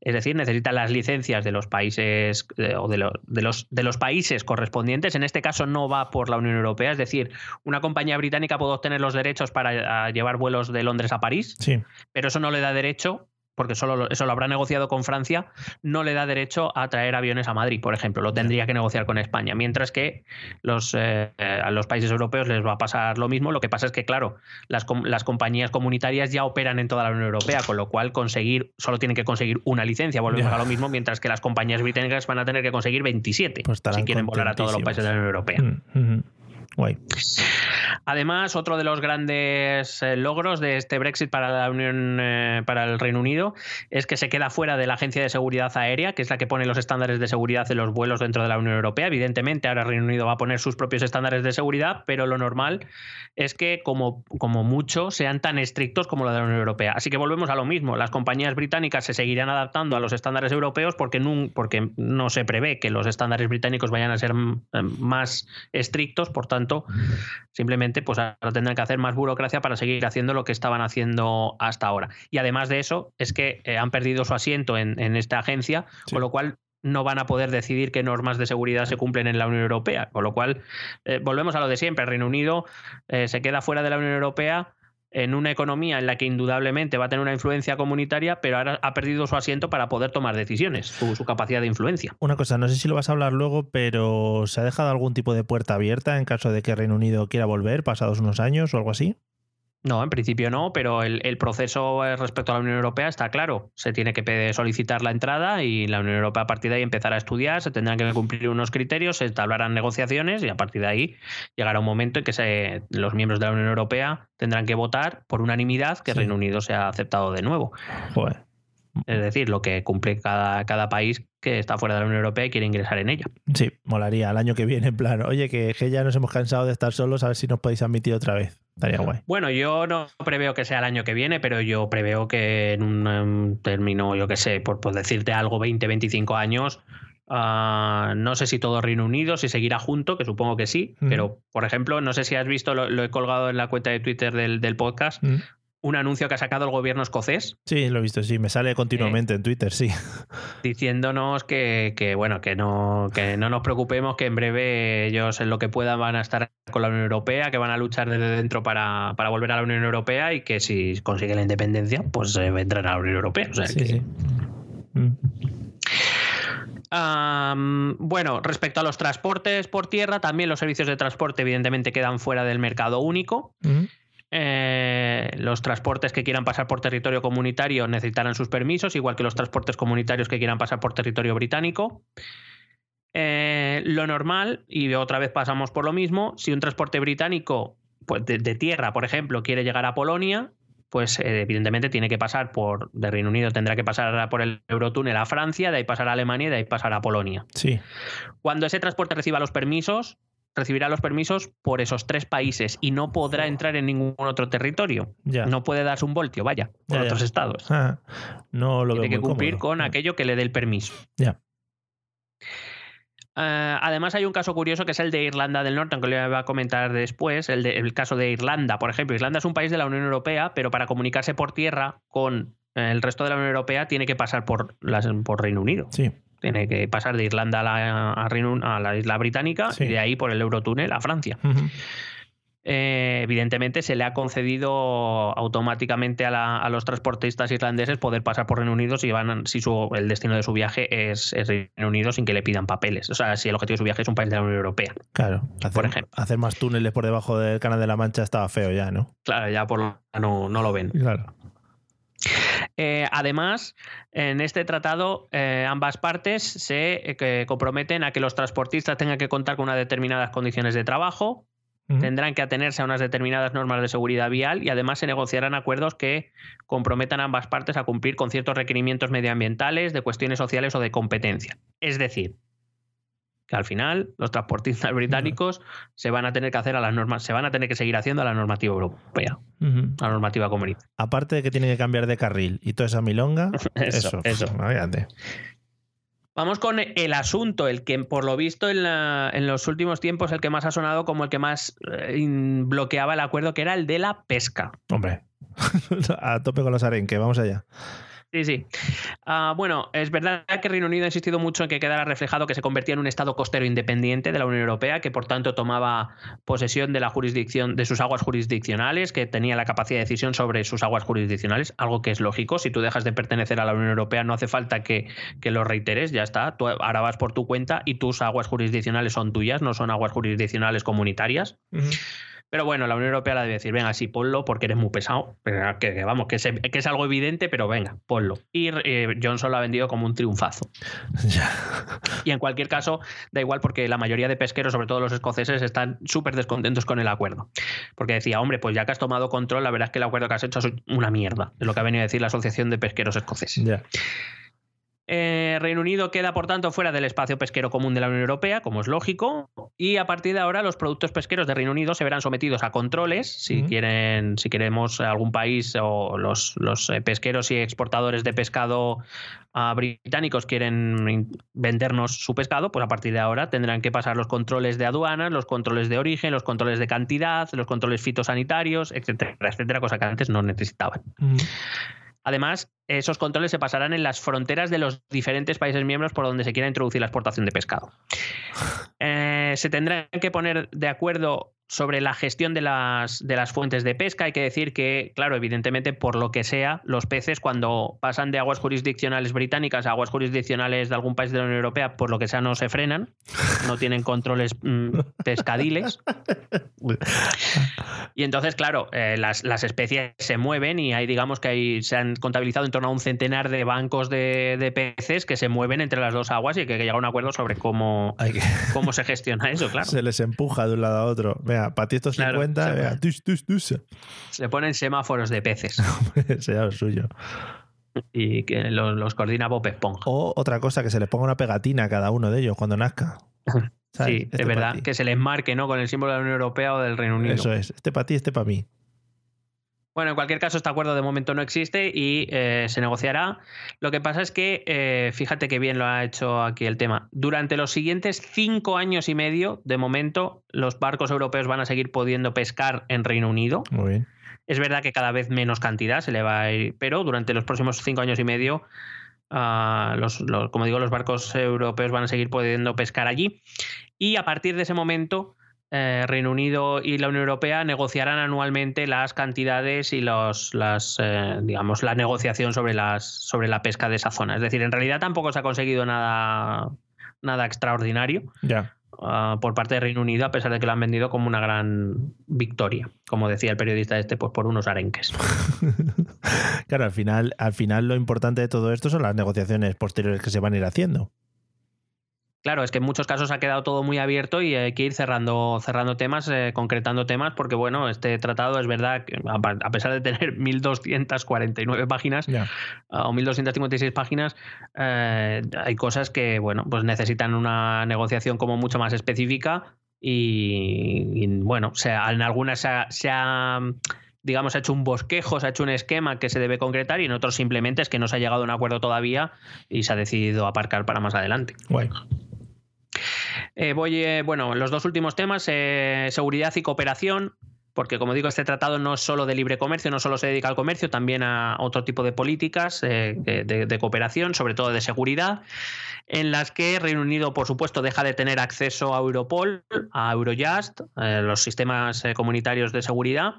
Es decir, necesitan las licencias de los países eh, o de, lo- de los, de los países correspondientes. En este caso no va por la Unión Europea, es decir, una compañía británica puede obtener los derechos para llevar vuelos de Londres a París, Sí, pero eso no le da derecho porque solo lo- eso lo habrá negociado con Francia, no le da derecho a traer aviones a Madrid, por ejemplo. Lo tendría que negociar con España. Mientras que los, eh, a los países europeos les va a pasar lo mismo. Lo que pasa es que, claro, las, las compañías comunitarias ya operan en toda la Unión Europea, con lo cual conseguir, solo tienen que conseguir una licencia, volvemos a lo mismo, mientras que las compañías británicas van a tener que conseguir 27 Pues si quieren volar a todos los países de la Unión Europea. Mm, mm. Además, otro de los grandes eh, logros de este Brexit para la Unión, eh, para el Reino Unido, es que se queda fuera de la Agencia de Seguridad Aérea, que es la que pone los estándares de seguridad de los vuelos dentro de la Unión Europea. Evidentemente, ahora el Reino Unido va a poner sus propios estándares de seguridad, pero lo normal es que, como, como mucho, sean tan estrictos como los de la Unión Europea. Así que volvemos a lo mismo. Las compañías británicas se seguirán adaptando a los estándares europeos porque porque no se prevé que los estándares británicos vayan a ser mm, más estrictos, por tanto, simplemente pues ahora tendrán que hacer más burocracia para seguir haciendo lo que estaban haciendo hasta ahora. Y además de eso, es que eh, han perdido su asiento en, en esta agencia, Sí. con lo cual no van a poder decidir qué normas de seguridad se cumplen en la Unión Europea. Con lo cual, eh, volvemos a lo de siempre. El Reino Unido eh, se queda fuera de la Unión Europea en una economía en la que indudablemente va a tener una influencia comunitaria, pero ahora ha perdido su asiento para poder tomar decisiones, su, su capacidad de influencia. Una cosa, no sé si lo vas a hablar luego, pero ¿se ha dejado algún tipo de puerta abierta en caso de que Reino Unido quiera volver pasados unos años o algo así? No, en principio no, pero el, el proceso eh, respecto a la Unión Europea está claro. Se tiene que solicitar la entrada y la Unión Europea a partir de ahí empezará a estudiar, se tendrán que cumplir unos criterios, se establecerán negociaciones y a partir de ahí llegará un momento en que se- los miembros de la Unión Europea tendrán que votar por unanimidad que Sí. Reino Unido sea aceptado de nuevo. Joder. Es decir, lo que cumple cada, cada país que está fuera de la Unión Europea y quiere ingresar en ella. Sí, molaría el año que viene, en plan, oye, que, que ya nos hemos cansado de estar solos, a ver si nos podéis admitir otra vez. Estaría guay. Bueno, yo no preveo que sea el año que viene, pero yo preveo que en un término, yo qué sé, por, por decirte algo, 20, 25 años, ah, no sé si todo Reino Unido, si seguirá junto, que supongo que sí, pero por ejemplo, no sé si has visto, lo, lo he colgado en la cuenta de Twitter del, del podcast, Mm. Un anuncio que ha sacado el gobierno escocés Sí, lo he visto, sí, me sale continuamente Eh. en Twitter, sí. diciéndonos que, que, bueno que no que no nos preocupemos que en breve ellos en lo que puedan van a estar con la Unión Europea que van a luchar desde dentro para, para volver a la Unión Europea y que si consiguen la independencia pues eh, vendrán a la Unión Europea o sea Sí, que- sí. Mm. Bueno, respecto a los transportes por tierra, también los servicios de transporte evidentemente quedan fuera del mercado único. Mm. Eh, los transportes que quieran pasar por territorio comunitario necesitarán sus permisos, igual que los transportes comunitarios que quieran pasar por territorio británico. Eh, lo normal, y otra vez pasamos por lo mismo, si un transporte británico pues de, de tierra, por ejemplo, quiere llegar a Polonia, pues eh, evidentemente tiene que pasar por, de Reino Unido tendrá que pasar por el Eurotúnel a Francia, de ahí pasar a Alemania y de ahí pasar a Polonia. Sí, Cuando ese transporte reciba los permisos, recibirá los permisos por esos tres países y no podrá entrar en ningún otro territorio. ya. No puede darse un voltio, vaya, por Ya, ya. otros estados. Ah, no lo Tiene veo que cumplir cómodo. con aquello que le dé el permiso. Ya. Eh, además, hay un caso curioso que es el de Irlanda del Norte, aunque lo voy a comentar después. El, de- el caso de Irlanda, por ejemplo. Irlanda es un país de la Unión Europea, pero para comunicarse por tierra con el resto de la Unión Europea tiene que pasar por, las, por Reino Unido. Sí, Tiene que pasar de Irlanda a la, a Reino- a la isla británica Sí. y de ahí por el Eurotúnel a Francia. Eh, evidentemente se le ha concedido automáticamente a, la- a los transportistas irlandeses poder pasar por Reino Unido si van si su, el destino de su viaje es, es Reino Unido sin que le pidan papeles. O sea, si el objetivo de su viaje es un país de la Unión Europea. claro. Hacer, Por ejemplo. hacer más túneles por debajo del Canal de la Mancha estaba feo ya, ¿no? Claro, ya por no, no lo ven. Claro. Eh, además, en este tratado, eh, ambas partes se eh, comprometen a que los transportistas tengan que contar con unas determinadas condiciones de trabajo, tendrán que atenerse a unas determinadas normas de seguridad vial y además se negociarán acuerdos que comprometan a ambas partes a cumplir con ciertos requerimientos medioambientales, de cuestiones sociales o de competencia. Es decir, que al final los transportistas británicos se van a tener que hacer a las normas, se van a tener que seguir haciendo a la normativa europea, a la normativa comunitaria. Aparte de que tiene que cambiar de carril y toda esa milonga, Eso, eso, eso. Vamos con el asunto, el que por lo visto en, la- en los últimos tiempos el que más ha sonado como el que más eh, bloqueaba el acuerdo, que era el de la pesca. Hombre, a tope con los arenques, vamos allá. Sí, sí. Ah, bueno, es verdad que Reino Unido ha insistido mucho en que quedara reflejado que se convertía en un Estado costero independiente de la Unión Europea, que por tanto tomaba posesión de la jurisdicción, de sus aguas jurisdiccionales, que tenía la capacidad de decisión sobre sus aguas jurisdiccionales, algo que es lógico. Si tú dejas de pertenecer a la Unión Europea, no hace falta que, que lo reiteres, ya está. Tú ahora vas por tu cuenta y tus aguas jurisdiccionales son tuyas, no son aguas jurisdiccionales comunitarias. Pero bueno, la Unión Europea la debe decir, venga, sí, ponlo porque eres muy pesado. Pero que, que vamos, que, se- que es algo evidente, pero venga, ponlo. Y eh, Johnson lo ha vendido como un triunfazo. Ya. Y en cualquier caso, da igual porque la mayoría de pesqueros, sobre todo los escoceses, están súper descontentos con el acuerdo. Porque decía, hombre, pues ya que has tomado control, la verdad es que el acuerdo que has hecho es una mierda. Es lo que ha venido a decir la Asociación de Pesqueros Escoceses. Ya. Eh, Reino Unido queda, por tanto, fuera del espacio pesquero común de la Unión Europea, como es lógico, y a partir de ahora los productos pesqueros de Reino Unido se verán sometidos a controles. Si quieren, si queremos algún país o los, los, eh, pesqueros y exportadores de pescado ah, británicos quieren vendernos su pescado, pues a partir de ahora tendrán que pasar los controles de aduanas, los controles de origen, los controles de cantidad, los controles fitosanitarios, etcétera, etcétera, cosa que antes no necesitaban. Además, esos controles se pasarán en las fronteras de los diferentes países miembros por donde se quiera introducir la exportación de pescado. Eh, se tendrán que poner de acuerdo sobre la gestión de las, de las fuentes de pesca. Hay que decir que, claro, evidentemente, por lo que sea, los peces cuando pasan de aguas jurisdiccionales británicas a aguas jurisdiccionales de algún país de la Unión Europea, por lo que sea, no se frenan, no tienen controles mm, pescadiles. Y entonces, claro, eh, las, las especies se mueven y hay, digamos que hay, se han contabilizado en torno a un centenar de bancos de, de peces que se mueven entre las dos aguas y que hay que llegar a un acuerdo sobre cómo, que- cómo se gestiona eso, claro. Se les empuja de un lado a otro. Vea, para ti estos Claro, 50, se vea, tus, tus, tus. Se ponen semáforos de peces Sea lo suyo. y que los, los coordina Bob Esponja. O otra cosa, que se les ponga una pegatina a cada uno de ellos cuando nazca. ¿Sabes? Sí, Este es verdad, que se les marque ¿no? con el símbolo de la Unión Europea o del Reino Unido. Eso es. Este para ti, este para mí. Bueno, en cualquier caso, este acuerdo de momento no existe y eh, se negociará. Lo que pasa es que, eh, fíjate que bien lo ha hecho aquí el tema. Durante los siguientes cinco años y medio, de momento, los barcos europeos van a seguir pudiendo pescar en Reino Unido. Muy bien. Es verdad que cada vez menos cantidad se le va a ir, pero durante los próximos cinco años y medio, ah, los, los- como digo, los barcos europeos van a seguir pudiendo pescar allí. Y a partir de ese momento, eh, Reino Unido y la Unión Europea negociarán anualmente las cantidades y los, las, eh, digamos, la negociación sobre, las, sobre la pesca de esa zona. Es decir, en realidad tampoco se ha conseguido nada, nada extraordinario ah, por parte de Reino Unido, a pesar de que lo han vendido como una gran victoria, como decía el periodista este, pues por unos arenques. Claro, al final, al final lo importante de todo esto son las negociaciones posteriores que se van a ir haciendo. Claro, es que en muchos casos ha quedado todo muy abierto y hay que ir cerrando, cerrando temas, eh, concretando temas, porque bueno, este tratado es verdad que a pesar de tener 1.249 páginas Ya. ah, o 1.256 páginas, eh, hay cosas que bueno, pues necesitan una negociación como mucho más específica y, y, bueno, o sea, en algunas se ha, se ha, digamos, ha hecho un bosquejo, se ha hecho un esquema que se debe concretar y en otros simplemente es que no se ha llegado a un acuerdo todavía y se ha decidido aparcar para más adelante. Guay. Eh, voy, eh, bueno, los dos últimos temas, eh, seguridad y cooperación, porque como digo, este tratado no es solo de libre comercio, no solo se dedica al comercio, también a otro tipo de políticas eh, de, cooperación, sobre todo de seguridad, en las que Reino Unido, por supuesto, deja de tener acceso a Europol, a Eurojust, eh, los sistemas eh, comunitarios de seguridad,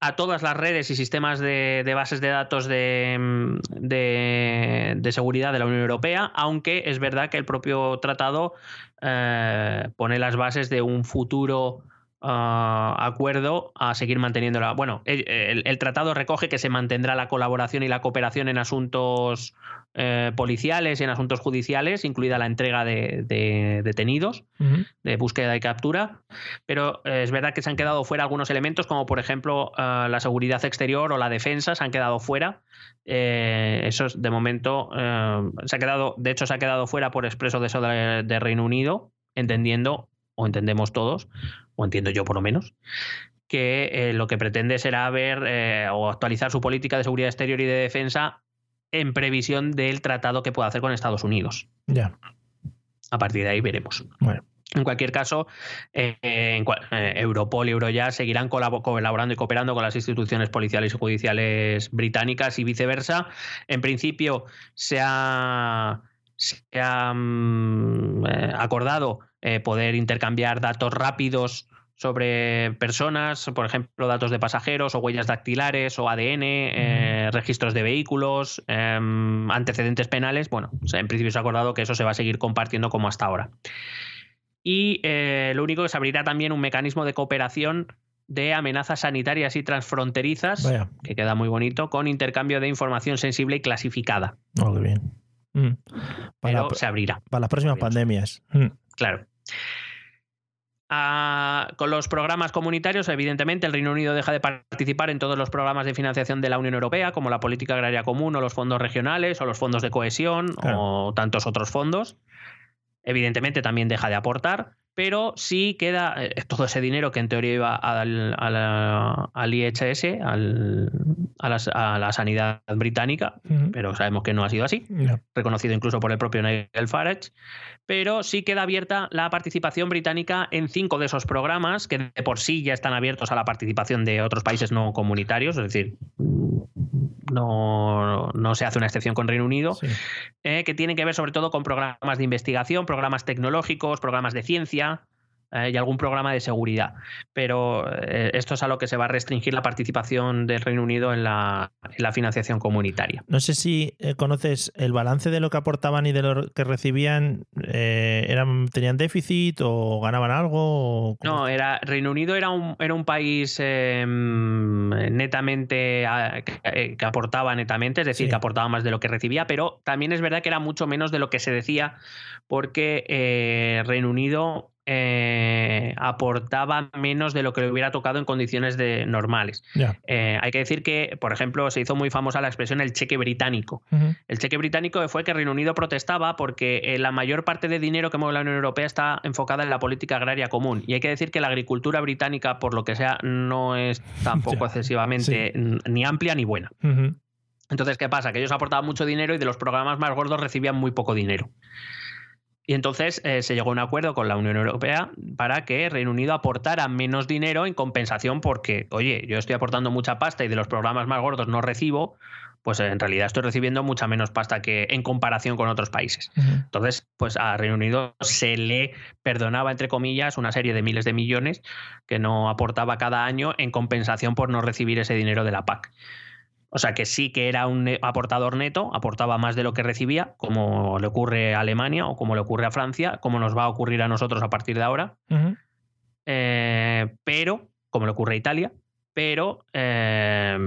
a todas las redes y sistemas de, de bases de datos de, mm, de- de seguridad de la Unión Europea, aunque es verdad que el propio tratado eh, pone las bases de un futuro ah, acuerdo a seguir manteniéndola. Bueno, el, el- el tratado recoge que se mantendrá la colaboración y la cooperación en asuntos eh, policiales y en asuntos judiciales, incluida la entrega de- de detenidos de búsqueda y captura, pero eh, es verdad que se han quedado fuera algunos elementos, como por ejemplo eh, la seguridad exterior o la defensa, se han quedado fuera. Eh, eso es, de momento eh, se ha quedado, de hecho, se ha quedado fuera por expreso de, de Reino Unido, entendiendo, o entendemos todos, o entiendo yo por lo menos, que eh, lo que pretende será ver eh, o actualizar su política de seguridad exterior y de defensa en previsión del tratado que pueda hacer con Estados Unidos. Ya. A partir de ahí veremos. Bueno. En cualquier caso, eh, en eh, Europol y Eurojust seguirán colabo- colaborando y cooperando con las instituciones policiales y judiciales británicas y viceversa. En principio, se ha, se ha mm, eh, acordado eh, poder intercambiar datos rápidos sobre personas, por ejemplo, datos de pasajeros o huellas dactilares o ADN, eh, registros de vehículos, em, antecedentes penales. Bueno, en principio se ha acordado que eso se va a seguir compartiendo como hasta ahora. Y eh, lo único que se abrirá también un mecanismo de cooperación de amenazas sanitarias y transfronterizas, Vaya. que queda muy bonito, con intercambio de información sensible y clasificada. Oh, qué bien. Mm. Para, Pero se abrirá. para las próximas pandemias. Mm. Claro. Con los programas comunitarios, evidentemente, el Reino Unido deja de participar en todos los programas de financiación de la Unión Europea, como la política agraria común o los fondos regionales o los fondos de cohesión Claro. o tantos otros fondos. Evidentemente también deja de aportar, pero sí queda eh, todo ese dinero que en teoría iba al, a la- al IHS, al- a, la, a la sanidad británica, pero sabemos que no ha sido así reconocido incluso por el propio Nigel Farage, pero sí queda abierta la participación británica en cinco de esos programas, que de por sí ya están abiertos a la participación de otros países no comunitarios, es decir, no, no se hace una excepción con Reino Unido, Sí. eh, que tienen que ver sobre todo con programas de investigación, programas tecnológicos, programas de ciencia. Eh, y algún programa de seguridad. Pero eh, esto es a lo que se va a restringir la participación del Reino Unido en la, en la financiación comunitaria. No sé si eh, conoces el balance de lo que aportaban y de lo que recibían. eran, ¿Tenían déficit o ganaban algo? o? No, era Reino Unido era un, era un país eh, netamente ah, que, que aportaba netamente, es decir, Sí. que aportaba más de lo que recibía, pero también es verdad que era mucho menos de lo que se decía, porque Reino Unido eh, aportaba menos de lo que le hubiera tocado en condiciones de, normales. Eh, hay que decir que, por ejemplo, se hizo muy famosa la expresión el cheque británico. El cheque británico fue que Reino Unido protestaba porque eh, la mayor parte de dinero que mueve la Unión Europea está enfocada en la política agraria común. Y hay que decir que la agricultura británica, por lo que sea, no es tampoco excesivamente ni amplia ni buena. Entonces, ¿qué pasa? Que ellos aportaban mucho dinero y de los programas más gordos recibían muy poco dinero. Y entonces eh, se llegó a un acuerdo con la Unión Europea para que Reino Unido aportara menos dinero en compensación porque, oye, yo estoy aportando mucha pasta y de los programas más gordos no recibo, pues en realidad estoy recibiendo mucha menos pasta que en comparación con otros países. Entonces, pues a Reino Unido se le perdonaba, entre comillas, una serie de miles de millones que no aportaba cada año en compensación por no recibir ese dinero de la PAC. O sea que sí que era un aportador neto, aportaba más de lo que recibía, como le ocurre a Alemania o como le ocurre a Francia, como nos va a ocurrir a nosotros a partir de ahora. Eh, pero, como le ocurre a Italia, pero, eh,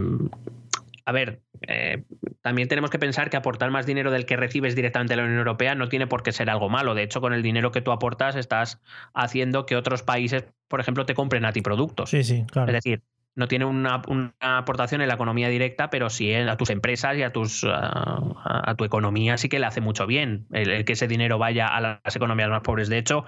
a ver, eh, también tenemos que pensar que aportar más dinero del que recibes directamente a la Unión Europea no tiene por qué ser algo malo. De hecho, con el dinero que tú aportas estás haciendo que otros países, por ejemplo, te compren a ti productos. Sí, sí, claro. Es decir, no tiene una, una aportación en la economía directa, pero sí a tus empresas y a, tus, a, a tu economía sí que le hace mucho bien el, el que ese dinero vaya a las economías más pobres. De hecho,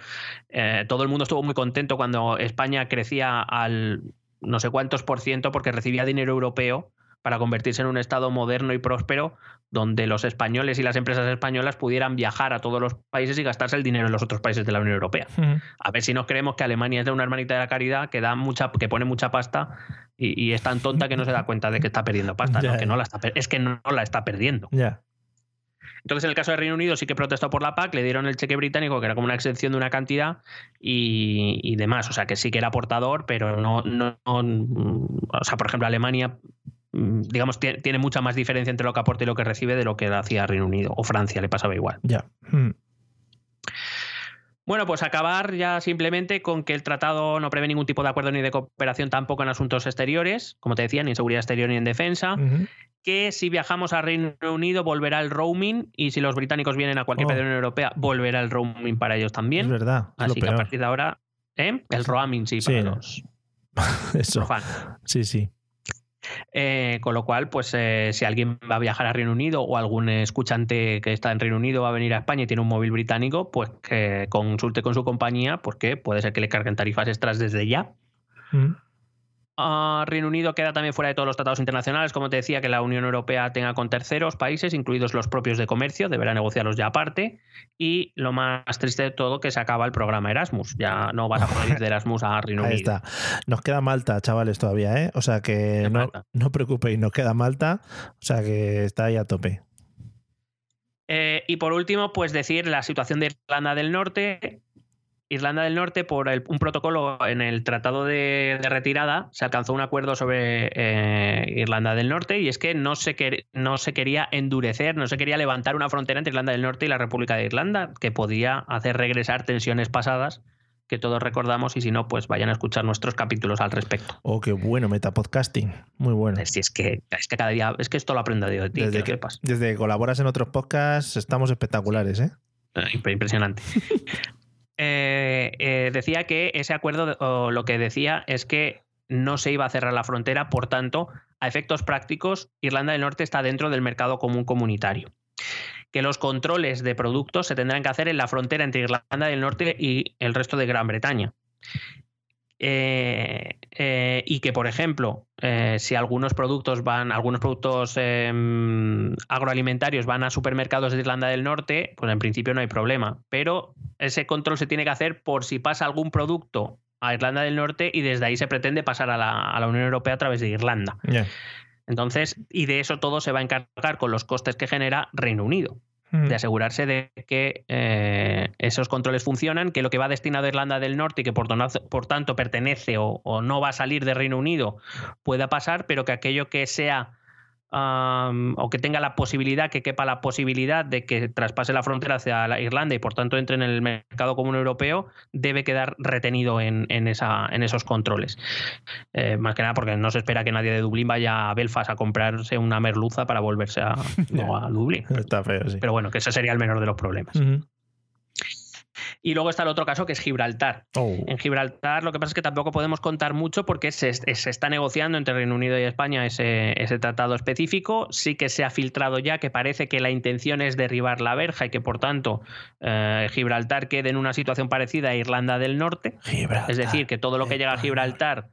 eh, todo el mundo estuvo muy contento cuando España crecía al no sé cuántos por ciento porque recibía dinero europeo para convertirse en un Estado moderno y próspero donde los españoles y las empresas españolas pudieran viajar a todos los países y gastarse el dinero en los otros países de la Unión Europea. A ver si nos creemos que Alemania es de una hermanita de la caridad que da mucha, que pone mucha pasta y, y es tan tonta que no se da cuenta de que está perdiendo pasta. Que no la está, es que no la está perdiendo. Entonces, en el caso de Reino Unido sí que protestó por la PAC, le dieron el cheque británico, que era como una excepción de una cantidad y, y demás. O sea, que sí que era aportador, pero no, no, no- O sea, por ejemplo, Alemania, digamos, tie- tiene mucha más diferencia entre lo que aporta y lo que recibe de lo que hacía Reino Unido. O Francia le pasaba igual. Ya. Mm. Bueno, pues acabar ya simplemente con que el tratado no prevé ningún tipo de acuerdo ni de cooperación tampoco en asuntos exteriores, como te decía, ni en seguridad exterior ni en defensa, que si viajamos a Reino Unido volverá el roaming y si los británicos vienen a cualquier Oh. país de la Unión Europea volverá el roaming para ellos Es también. verdad. es Así lo que a partir de ahora, ¿eh? el roaming sí, para Sí. los Eso. profanos. Sí, sí. Eh, con lo cual, pues eh, si alguien va a viajar a Reino Unido o algún escuchante que está en Reino Unido va a venir a España y tiene un móvil británico, pues que consulte con su compañía porque puede ser que le carguen tarifas extras desde ya. Mm. Ah, Reino Unido queda también fuera de todos los tratados internacionales, como te decía, que la Unión Europea tenga con terceros países, incluidos los propios de comercio, deberá negociarlos ya aparte. Y lo más triste de todo, que se acaba el programa Erasmus. Ya no vas a poder ir de Erasmus a Reino Ahí Unido. está. Nos queda Malta, chavales, todavía, ¿eh? O sea que no, no preocupéis, nos queda Malta. O sea que está ahí a tope. Eh, y por último, pues decir la situación de Irlanda del Norte. Irlanda del Norte, por el- un protocolo en el Tratado de, de Retirada, se alcanzó un acuerdo sobre eh, Irlanda del Norte y es que no se, quer- no se quería endurecer, no se quería levantar una frontera entre Irlanda del Norte y la República de Irlanda, que podía hacer regresar tensiones pasadas que todos recordamos y si no, pues vayan a escuchar nuestros capítulos al respecto. Oh, qué bueno, metapodcasting. Muy bueno. Si es que, es que cada día, es que esto lo aprendo de ti, Desde que, que, lo sepas. desde que colaboras en otros podcasts estamos espectaculares, ¿eh? Eh, Impresionante. Eh, eh, decía que ese acuerdo, o lo que decía es que no se iba a cerrar la frontera, por tanto, a efectos prácticos, Irlanda del Norte está dentro del mercado común comunitario. Que los controles de productos se tendrán que hacer en la frontera entre Irlanda del Norte y el resto de Gran Bretaña. Eh, eh, y que, por ejemplo, eh, si algunos productos van, algunos productos eh, agroalimentarios van a supermercados de Irlanda del Norte, pues en principio no hay problema. Pero ese control se tiene que hacer por si pasa algún producto a Irlanda del Norte y desde ahí se pretende pasar a la, a la Unión Europea a través de Irlanda. Entonces, y de eso todo se va a encargar con los costes que genera Reino Unido. De asegurarse de que eh, esos controles funcionan, que lo que va destinado a Irlanda del Norte y que por, tanto pertenece o, o no va a salir de Reino Unido pueda pasar, pero que aquello que sea o que tenga la posibilidad, que quepa la posibilidad de que traspase la frontera hacia la Irlanda y por tanto entre en el mercado común europeo, debe quedar retenido en, en esa, en esos controles. Eh, más que nada porque no se espera que nadie de Dublín vaya a Belfast a comprarse una merluza para volverse a, no, a Dublín. Está feo, sí. Pero bueno, que ese sería el menor de los problemas. Y luego está el otro caso que es Gibraltar. Oh. En Gibraltar lo que pasa es que tampoco podemos contar mucho porque se, se está negociando entre Reino Unido y España ese, ese tratado específico. Sí que se ha filtrado ya que parece que la intención es derribar la verja y que por tanto eh, Gibraltar quede en una situación parecida a Irlanda del Norte. Gibraltar, Es decir, que todo lo que llega a. Gibraltar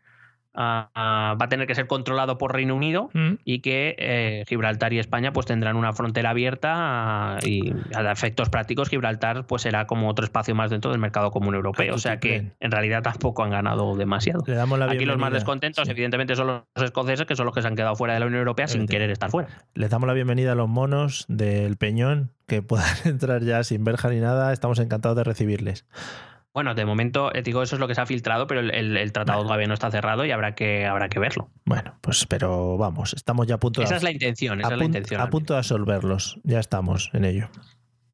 ah, va a tener que ser controlado por Reino Unido Mm. y que eh, Gibraltar y España pues tendrán una frontera abierta ah, y a efectos prácticos Gibraltar pues será como otro espacio más dentro del mercado común europeo. Ah, O sea que en realidad tampoco han ganado demasiado. Le damos la Aquí los más descontentos Sí. evidentemente son los escoceses que son los que se han quedado fuera de la Unión Europea sin querer estar fuera. Les damos la bienvenida a los monos del Peñón que puedan entrar ya sin verja ni nada. Estamos encantados de recibirles. Bueno, de momento eh, digo eso es lo que se ha filtrado, pero el, el- el tratado todavía no está cerrado y habrá que, habrá que verlo. Bueno, pues pero vamos, estamos ya a punto Esa de es la intención, esa a es la intención. a punto de absolverlos. Ya estamos en ello.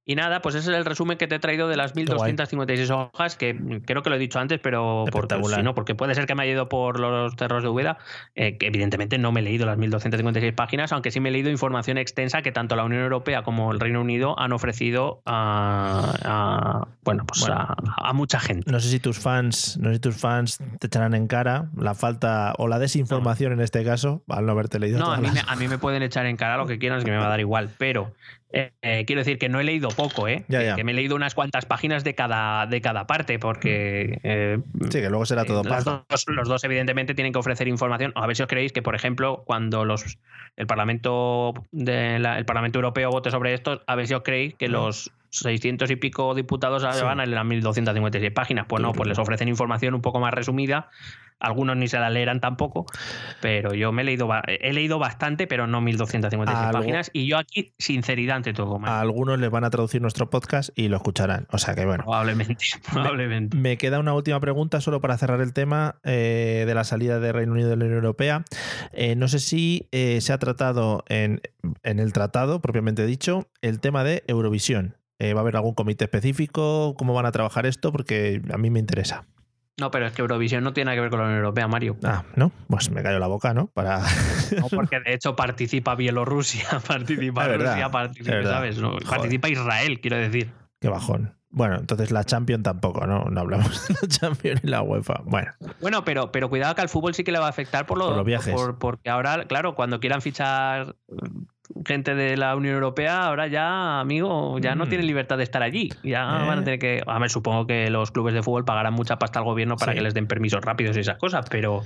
Y nada, pues ese es el resumen que te he traído de las guay. 1256 hojas, que creo que lo he dicho antes, pero por, si no, porque puede ser que me haya ido por los terros de Úbeda, eh, que evidentemente no me he leído las 1256 páginas, aunque sí me he leído información extensa que tanto la Unión Europea como el Reino Unido han ofrecido a, a- bueno, pues Bueno. A, a mucha gente. No sé si tus fans, no sé si tus fans te echarán en cara la falta o la desinformación en este caso, al no haberte leído. No, a mí, me, a mí me pueden echar en cara lo que quieran, es que me va a dar igual, pero eh, eh, quiero decir que no he leído poco, ¿eh? Ya, Que- ya. Que me he leído unas cuantas páginas de cada, de cada parte, porque eh, Sí, que luego será todo Eh, paja. dos- los dos, evidentemente, tienen que ofrecer información. A ver si os creéis que, por ejemplo, cuando los el Parlamento de la- el Parlamento Europeo vote sobre esto, a ver si os creéis que los 600 y pico diputados Sí. van a las 1256 páginas. Pues no, pues les ofrecen información un poco más resumida. Algunos ni se la leerán tampoco, pero yo me he leído, he leído bastante, pero no 1256 Algo- páginas. Y yo aquí, sinceridad ante todo, Mario. A algunos les van a traducir nuestro podcast y lo escucharán. O sea que bueno. probablemente, probablemente. Me queda una última pregunta solo para cerrar el tema eh, de la salida del Reino Unido de la Unión Europea. Eh, no sé si eh, se ha tratado en, en el tratado, propiamente dicho, el tema de Eurovisión. Eh, ¿Va a haber algún comité específico? ¿Cómo van a trabajar esto? Porque a mí me interesa. No, pero es que Eurovisión no tiene nada que ver con la Unión Europea, Mario. Ah, ¿no? Pues me cayó la boca, ¿no? Para... No, porque de hecho participa Bielorrusia, participa Es verdad, Rusia, participa. ¿sabes? No, participa Israel, quiero decir. Qué bajón. Bueno, entonces la Champions tampoco, ¿no? No hablamos de la Champions y la UEFA. Bueno, Bueno, pero, pero cuidado que al fútbol sí que le va a afectar por, lo- Por los viajes. por- porque ahora, claro, cuando quieran fichar gente de la Unión Europea, ahora ya, amigo, ya no Mm. tienen libertad de estar allí. Ya Eh. van a tener que. A ver, supongo que los clubes de fútbol pagarán mucha pasta al gobierno para Sí. que les den permisos rápidos y esas cosas, pero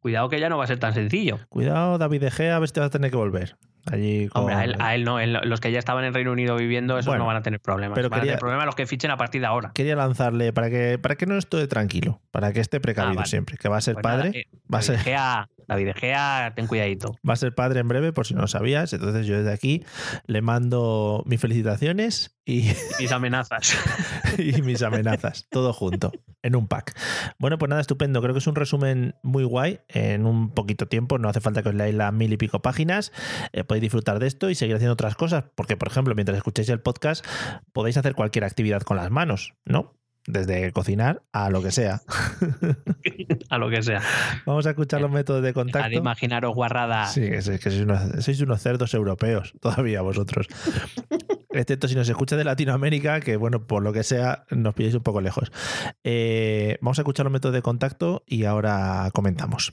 cuidado que ya no va a ser tan sencillo. cuidado, David De Gea, a ver si te vas a tener que volver. Allí con... Hombre, a él, a él no, él- los que ya estaban en Reino Unido viviendo, esos Bueno, no van a tener problemas. pero van a quería- tener problemas los que fichen a partir de ahora. Quería lanzarle para que, para que no esté tranquilo, para que esté precavido Ah, vale. siempre, que va a ser Pues padre. nada, eh, va, a David ser, Gea, David Gea, ten cuidadito. va a ser padre en breve, por si no lo sabías. Entonces yo desde aquí le mando mis felicitaciones y, Mis amenazas. y mis amenazas, todo junto, en un pack. Bueno, pues nada, estupendo. Creo que es un resumen muy guay en un poquito tiempo. No hace falta que os leáis las mil y pico páginas. Eh, podéis disfrutar de esto y seguir haciendo otras cosas. Porque, por ejemplo, mientras escucháis el podcast, podéis hacer cualquier actividad con las manos, ¿no? desde cocinar a lo que sea. a lo que sea. Vamos a escuchar los métodos de contacto. imaginaros guarradas. Sí, es, es que sois unos, sois unos cerdos europeos todavía vosotros. Excepto si nos escucha de Latinoamérica, que bueno, por lo que sea, nos pilláis un poco lejos. Eh, vamos a escuchar los métodos de contacto y ahora comentamos.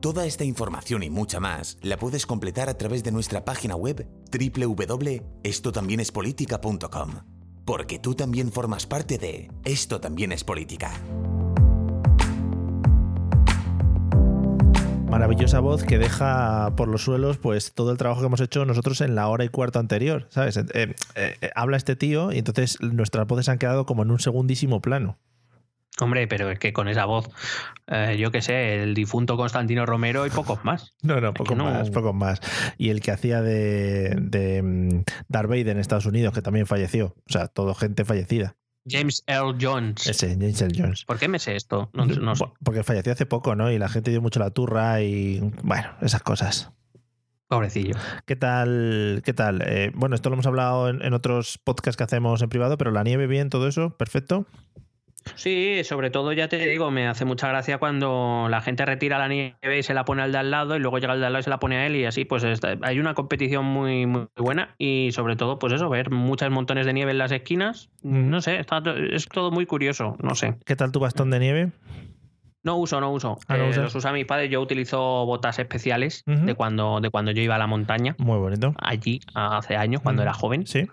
Toda esta información y mucha más la puedes completar a través de nuestra página web www.estotambiénespolitica.com. Porque tú también formas parte de Esto también es política. Maravillosa voz que deja por los suelos pues todo el trabajo que hemos hecho nosotros en la hora y cuarto anterior, ¿sabes? Eh, eh, eh, habla este tío y entonces nuestras voces han quedado como en un segundísimo plano. Hombre, pero es que con esa voz, eh, yo qué sé, el difunto Constantino Romero y pocos más. No, no, pocos no- más, pocos más. Y el que hacía de, de mm, Darth Vader en Estados Unidos, que también falleció. O sea, todo gente fallecida. James Earl Jones. Ese, James Earl Jones. ¿Por qué me sé esto? No, no sé. Porque falleció hace poco, ¿no? Y la gente dio mucho la turra y bueno, esas cosas. Pobrecillo. ¿Qué tal? ¿Qué tal? Eh, bueno, esto lo hemos hablado en, en otros podcasts que hacemos en privado, pero la nieve bien, todo eso, perfecto. Sí, sobre todo ya te digo, me hace mucha gracia cuando la gente retira la nieve y se la pone al de al lado y luego llega el de al lado y se la pone a él y así, pues está- hay una competición muy, muy buena y sobre todo, pues eso, ver muchos montones de nieve en las esquinas, no sé, está es todo muy curioso, no sé. ¿Qué tal tu bastón de nieve? No uso, no uso. Ah, no Eh, los usa mi padre, yo utilizo botas especiales de, cuando, de cuando yo iba a la montaña, Muy bonito. allí hace años, cuando era joven. Sí.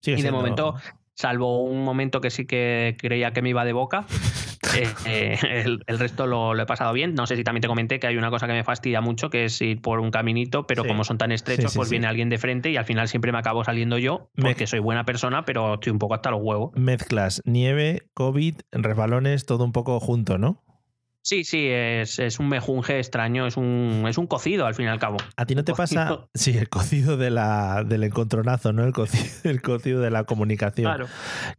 Sigue Y de momento, salvo un momento que sí que creía que me iba de boca, eh, eh, el, el resto lo, lo he pasado bien. No sé si también te comenté que hay una cosa que me fastidia mucho, que es ir por un caminito, pero Sí. como son tan estrechos, Sí, sí, pues viene alguien de frente y al final siempre me acabo saliendo yo, porque soy buena persona, pero estoy un poco hasta los huevos. Mezclas nieve, COVID, resbalones, todo un poco junto, ¿no? Sí, sí, es, es un mejunje extraño, es un, es un cocido al fin y al cabo. ¿A ti no te pasa? Sí, el cocido de la, del encontronazo, ¿no? El cocido, el cocido de la comunicación. Claro.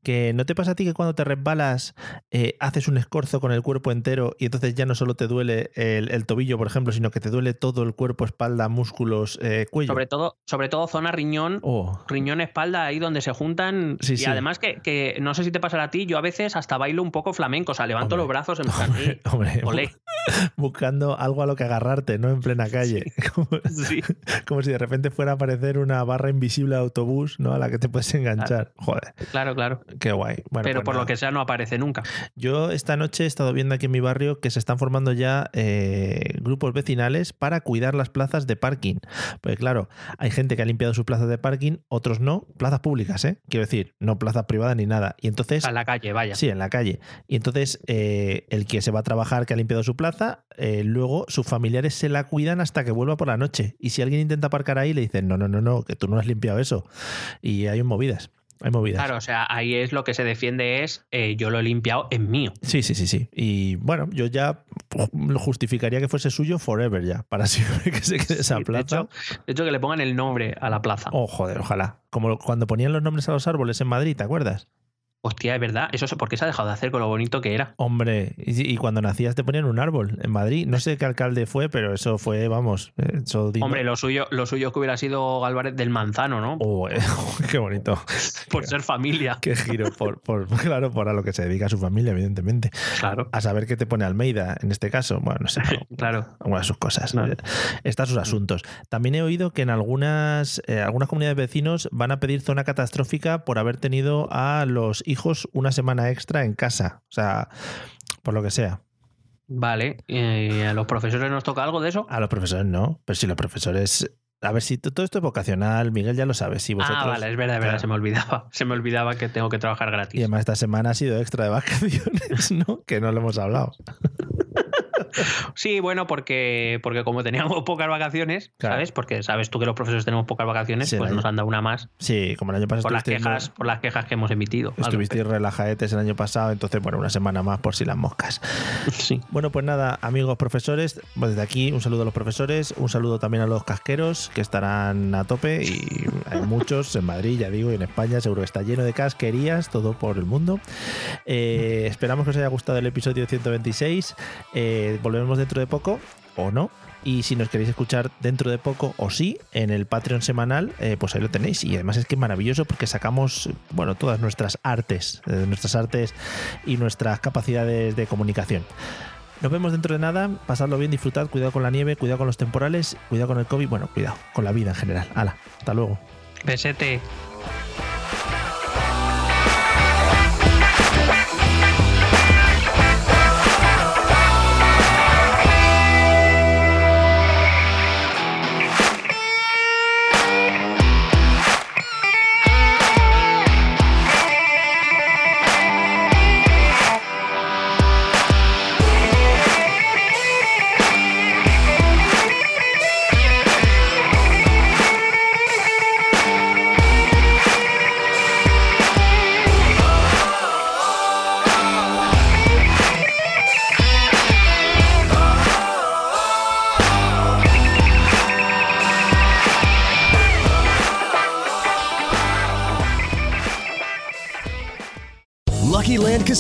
Que no te pasa a ti que cuando te resbalas eh, haces un escorzo con el cuerpo entero y entonces ya no solo te duele el, el tobillo, por ejemplo, sino que te duele todo el cuerpo, espalda, músculos, eh, cuello. Sobre todo, sobre todo zona riñón, Oh, riñón espalda ahí donde se juntan Sí, y sí. además que, que no sé si te pasará a ti yo a veces hasta bailo un poco flamenco o sea levanto Hombre. los brazos en plan hombre, hombre, olé. buscando algo a lo que agarrarte, ¿no? En plena calle. Como, Sí. como si de repente fuera a aparecer una barra invisible de autobús, ¿no? A la que te puedes enganchar. Joder, claro claro qué guay. Bueno, pero pues por lo que sea no aparece nunca Yo esta noche he estado viendo aquí en mi barrio que se están formando ya eh, grupos vecinales para cuidar las plazas de parking. Porque claro, hay gente que ha limpiado sus plazas de parking, otros no, plazas públicas, ¿eh? Quiero decir, no plazas privadas ni nada. Y entonces... a la calle vaya Sí, en la calle. Y entonces eh, el que se va a trabajar, que ha limpiado su plaza, eh, luego sus familiares se la cuidan hasta que vuelva por la noche. Y si alguien intenta aparcar ahí, le dicen, no, no, no, no, que tú no has limpiado eso. Y hay movidas. Hay movidas. claro o sea ahí es lo que se defiende es eh, yo lo he limpiado en mío Sí, sí, sí, sí. Y bueno, yo ya lo justificaría que fuese suyo forever ya, para siempre que se quede esa Sí, de plaza. hecho, de hecho que le pongan el nombre a la plaza Oh, joder, ojalá. Como cuando ponían los nombres a los árboles en Madrid, ¿te acuerdas? Hostia es verdad eso es porque se ha dejado de hacer con lo bonito que era Hombre, y, y cuando nacías te ponían un árbol en Madrid. No sé qué alcalde fue, pero eso fue, vamos, eso hombre lo suyo lo suyo que hubiera sido Álvarez del Manzano no Oh, eh, qué bonito. por ser familia Qué giro, por, por, claro, por a lo que se dedica su familia, evidentemente. claro A saber qué te pone Almeida en este caso. Bueno, no sé. claro algunas de sus cosas. Claro. Están sus asuntos. También he oído que en algunas, eh, algunas comunidades de vecinos van a pedir zona catastrófica por haber tenido a los hijos una semana extra en casa. O sea, por lo que sea. vale ¿y a los profesores nos toca algo de eso A los profesores no, pero si los profesores... A ver si todo esto es vocacional, Miguel ya lo sabes. Si vosotros, Ah, vale, es verdad, es verdad, Claro. se me olvidaba. Se me olvidaba que tengo que trabajar Y gratis. además esta semana ha sido extra de vacaciones, ¿no? Que no lo hemos hablado. Sí, bueno, porque, porque como teníamos pocas vacaciones, Claro. ¿sabes? Porque sabes tú que los profesores tenemos pocas vacaciones, Sí, pues nos año- han dado una más Sí, como el año pasado por las quejas, por las quejas que hemos emitido. Estuvisteis relajadetes el año pasado, entonces, bueno, una semana más por si las moscas. Sí. Bueno, pues nada, amigos profesores, pues desde aquí un saludo a los profesores, un saludo también a los casqueros que estarán a tope y hay muchos en Madrid, ya digo, y en España seguro que está lleno de casquerías, todo por el mundo. Eh, esperamos que os haya gustado el episodio 126. Eh, volvemos dentro de poco o no. Y si nos queréis escuchar dentro de poco o sí, en el Patreon semanal, eh, pues ahí lo tenéis. Y además es que maravilloso porque sacamos, bueno, todas nuestras artes, eh, nuestras artes y nuestras capacidades de comunicación. Nos vemos dentro de nada, pasadlo bien, disfrutad, cuidado con la nieve, cuidado con los temporales, cuidado con el COVID, bueno, cuidado con la vida en general. Hala, hasta luego. Besete.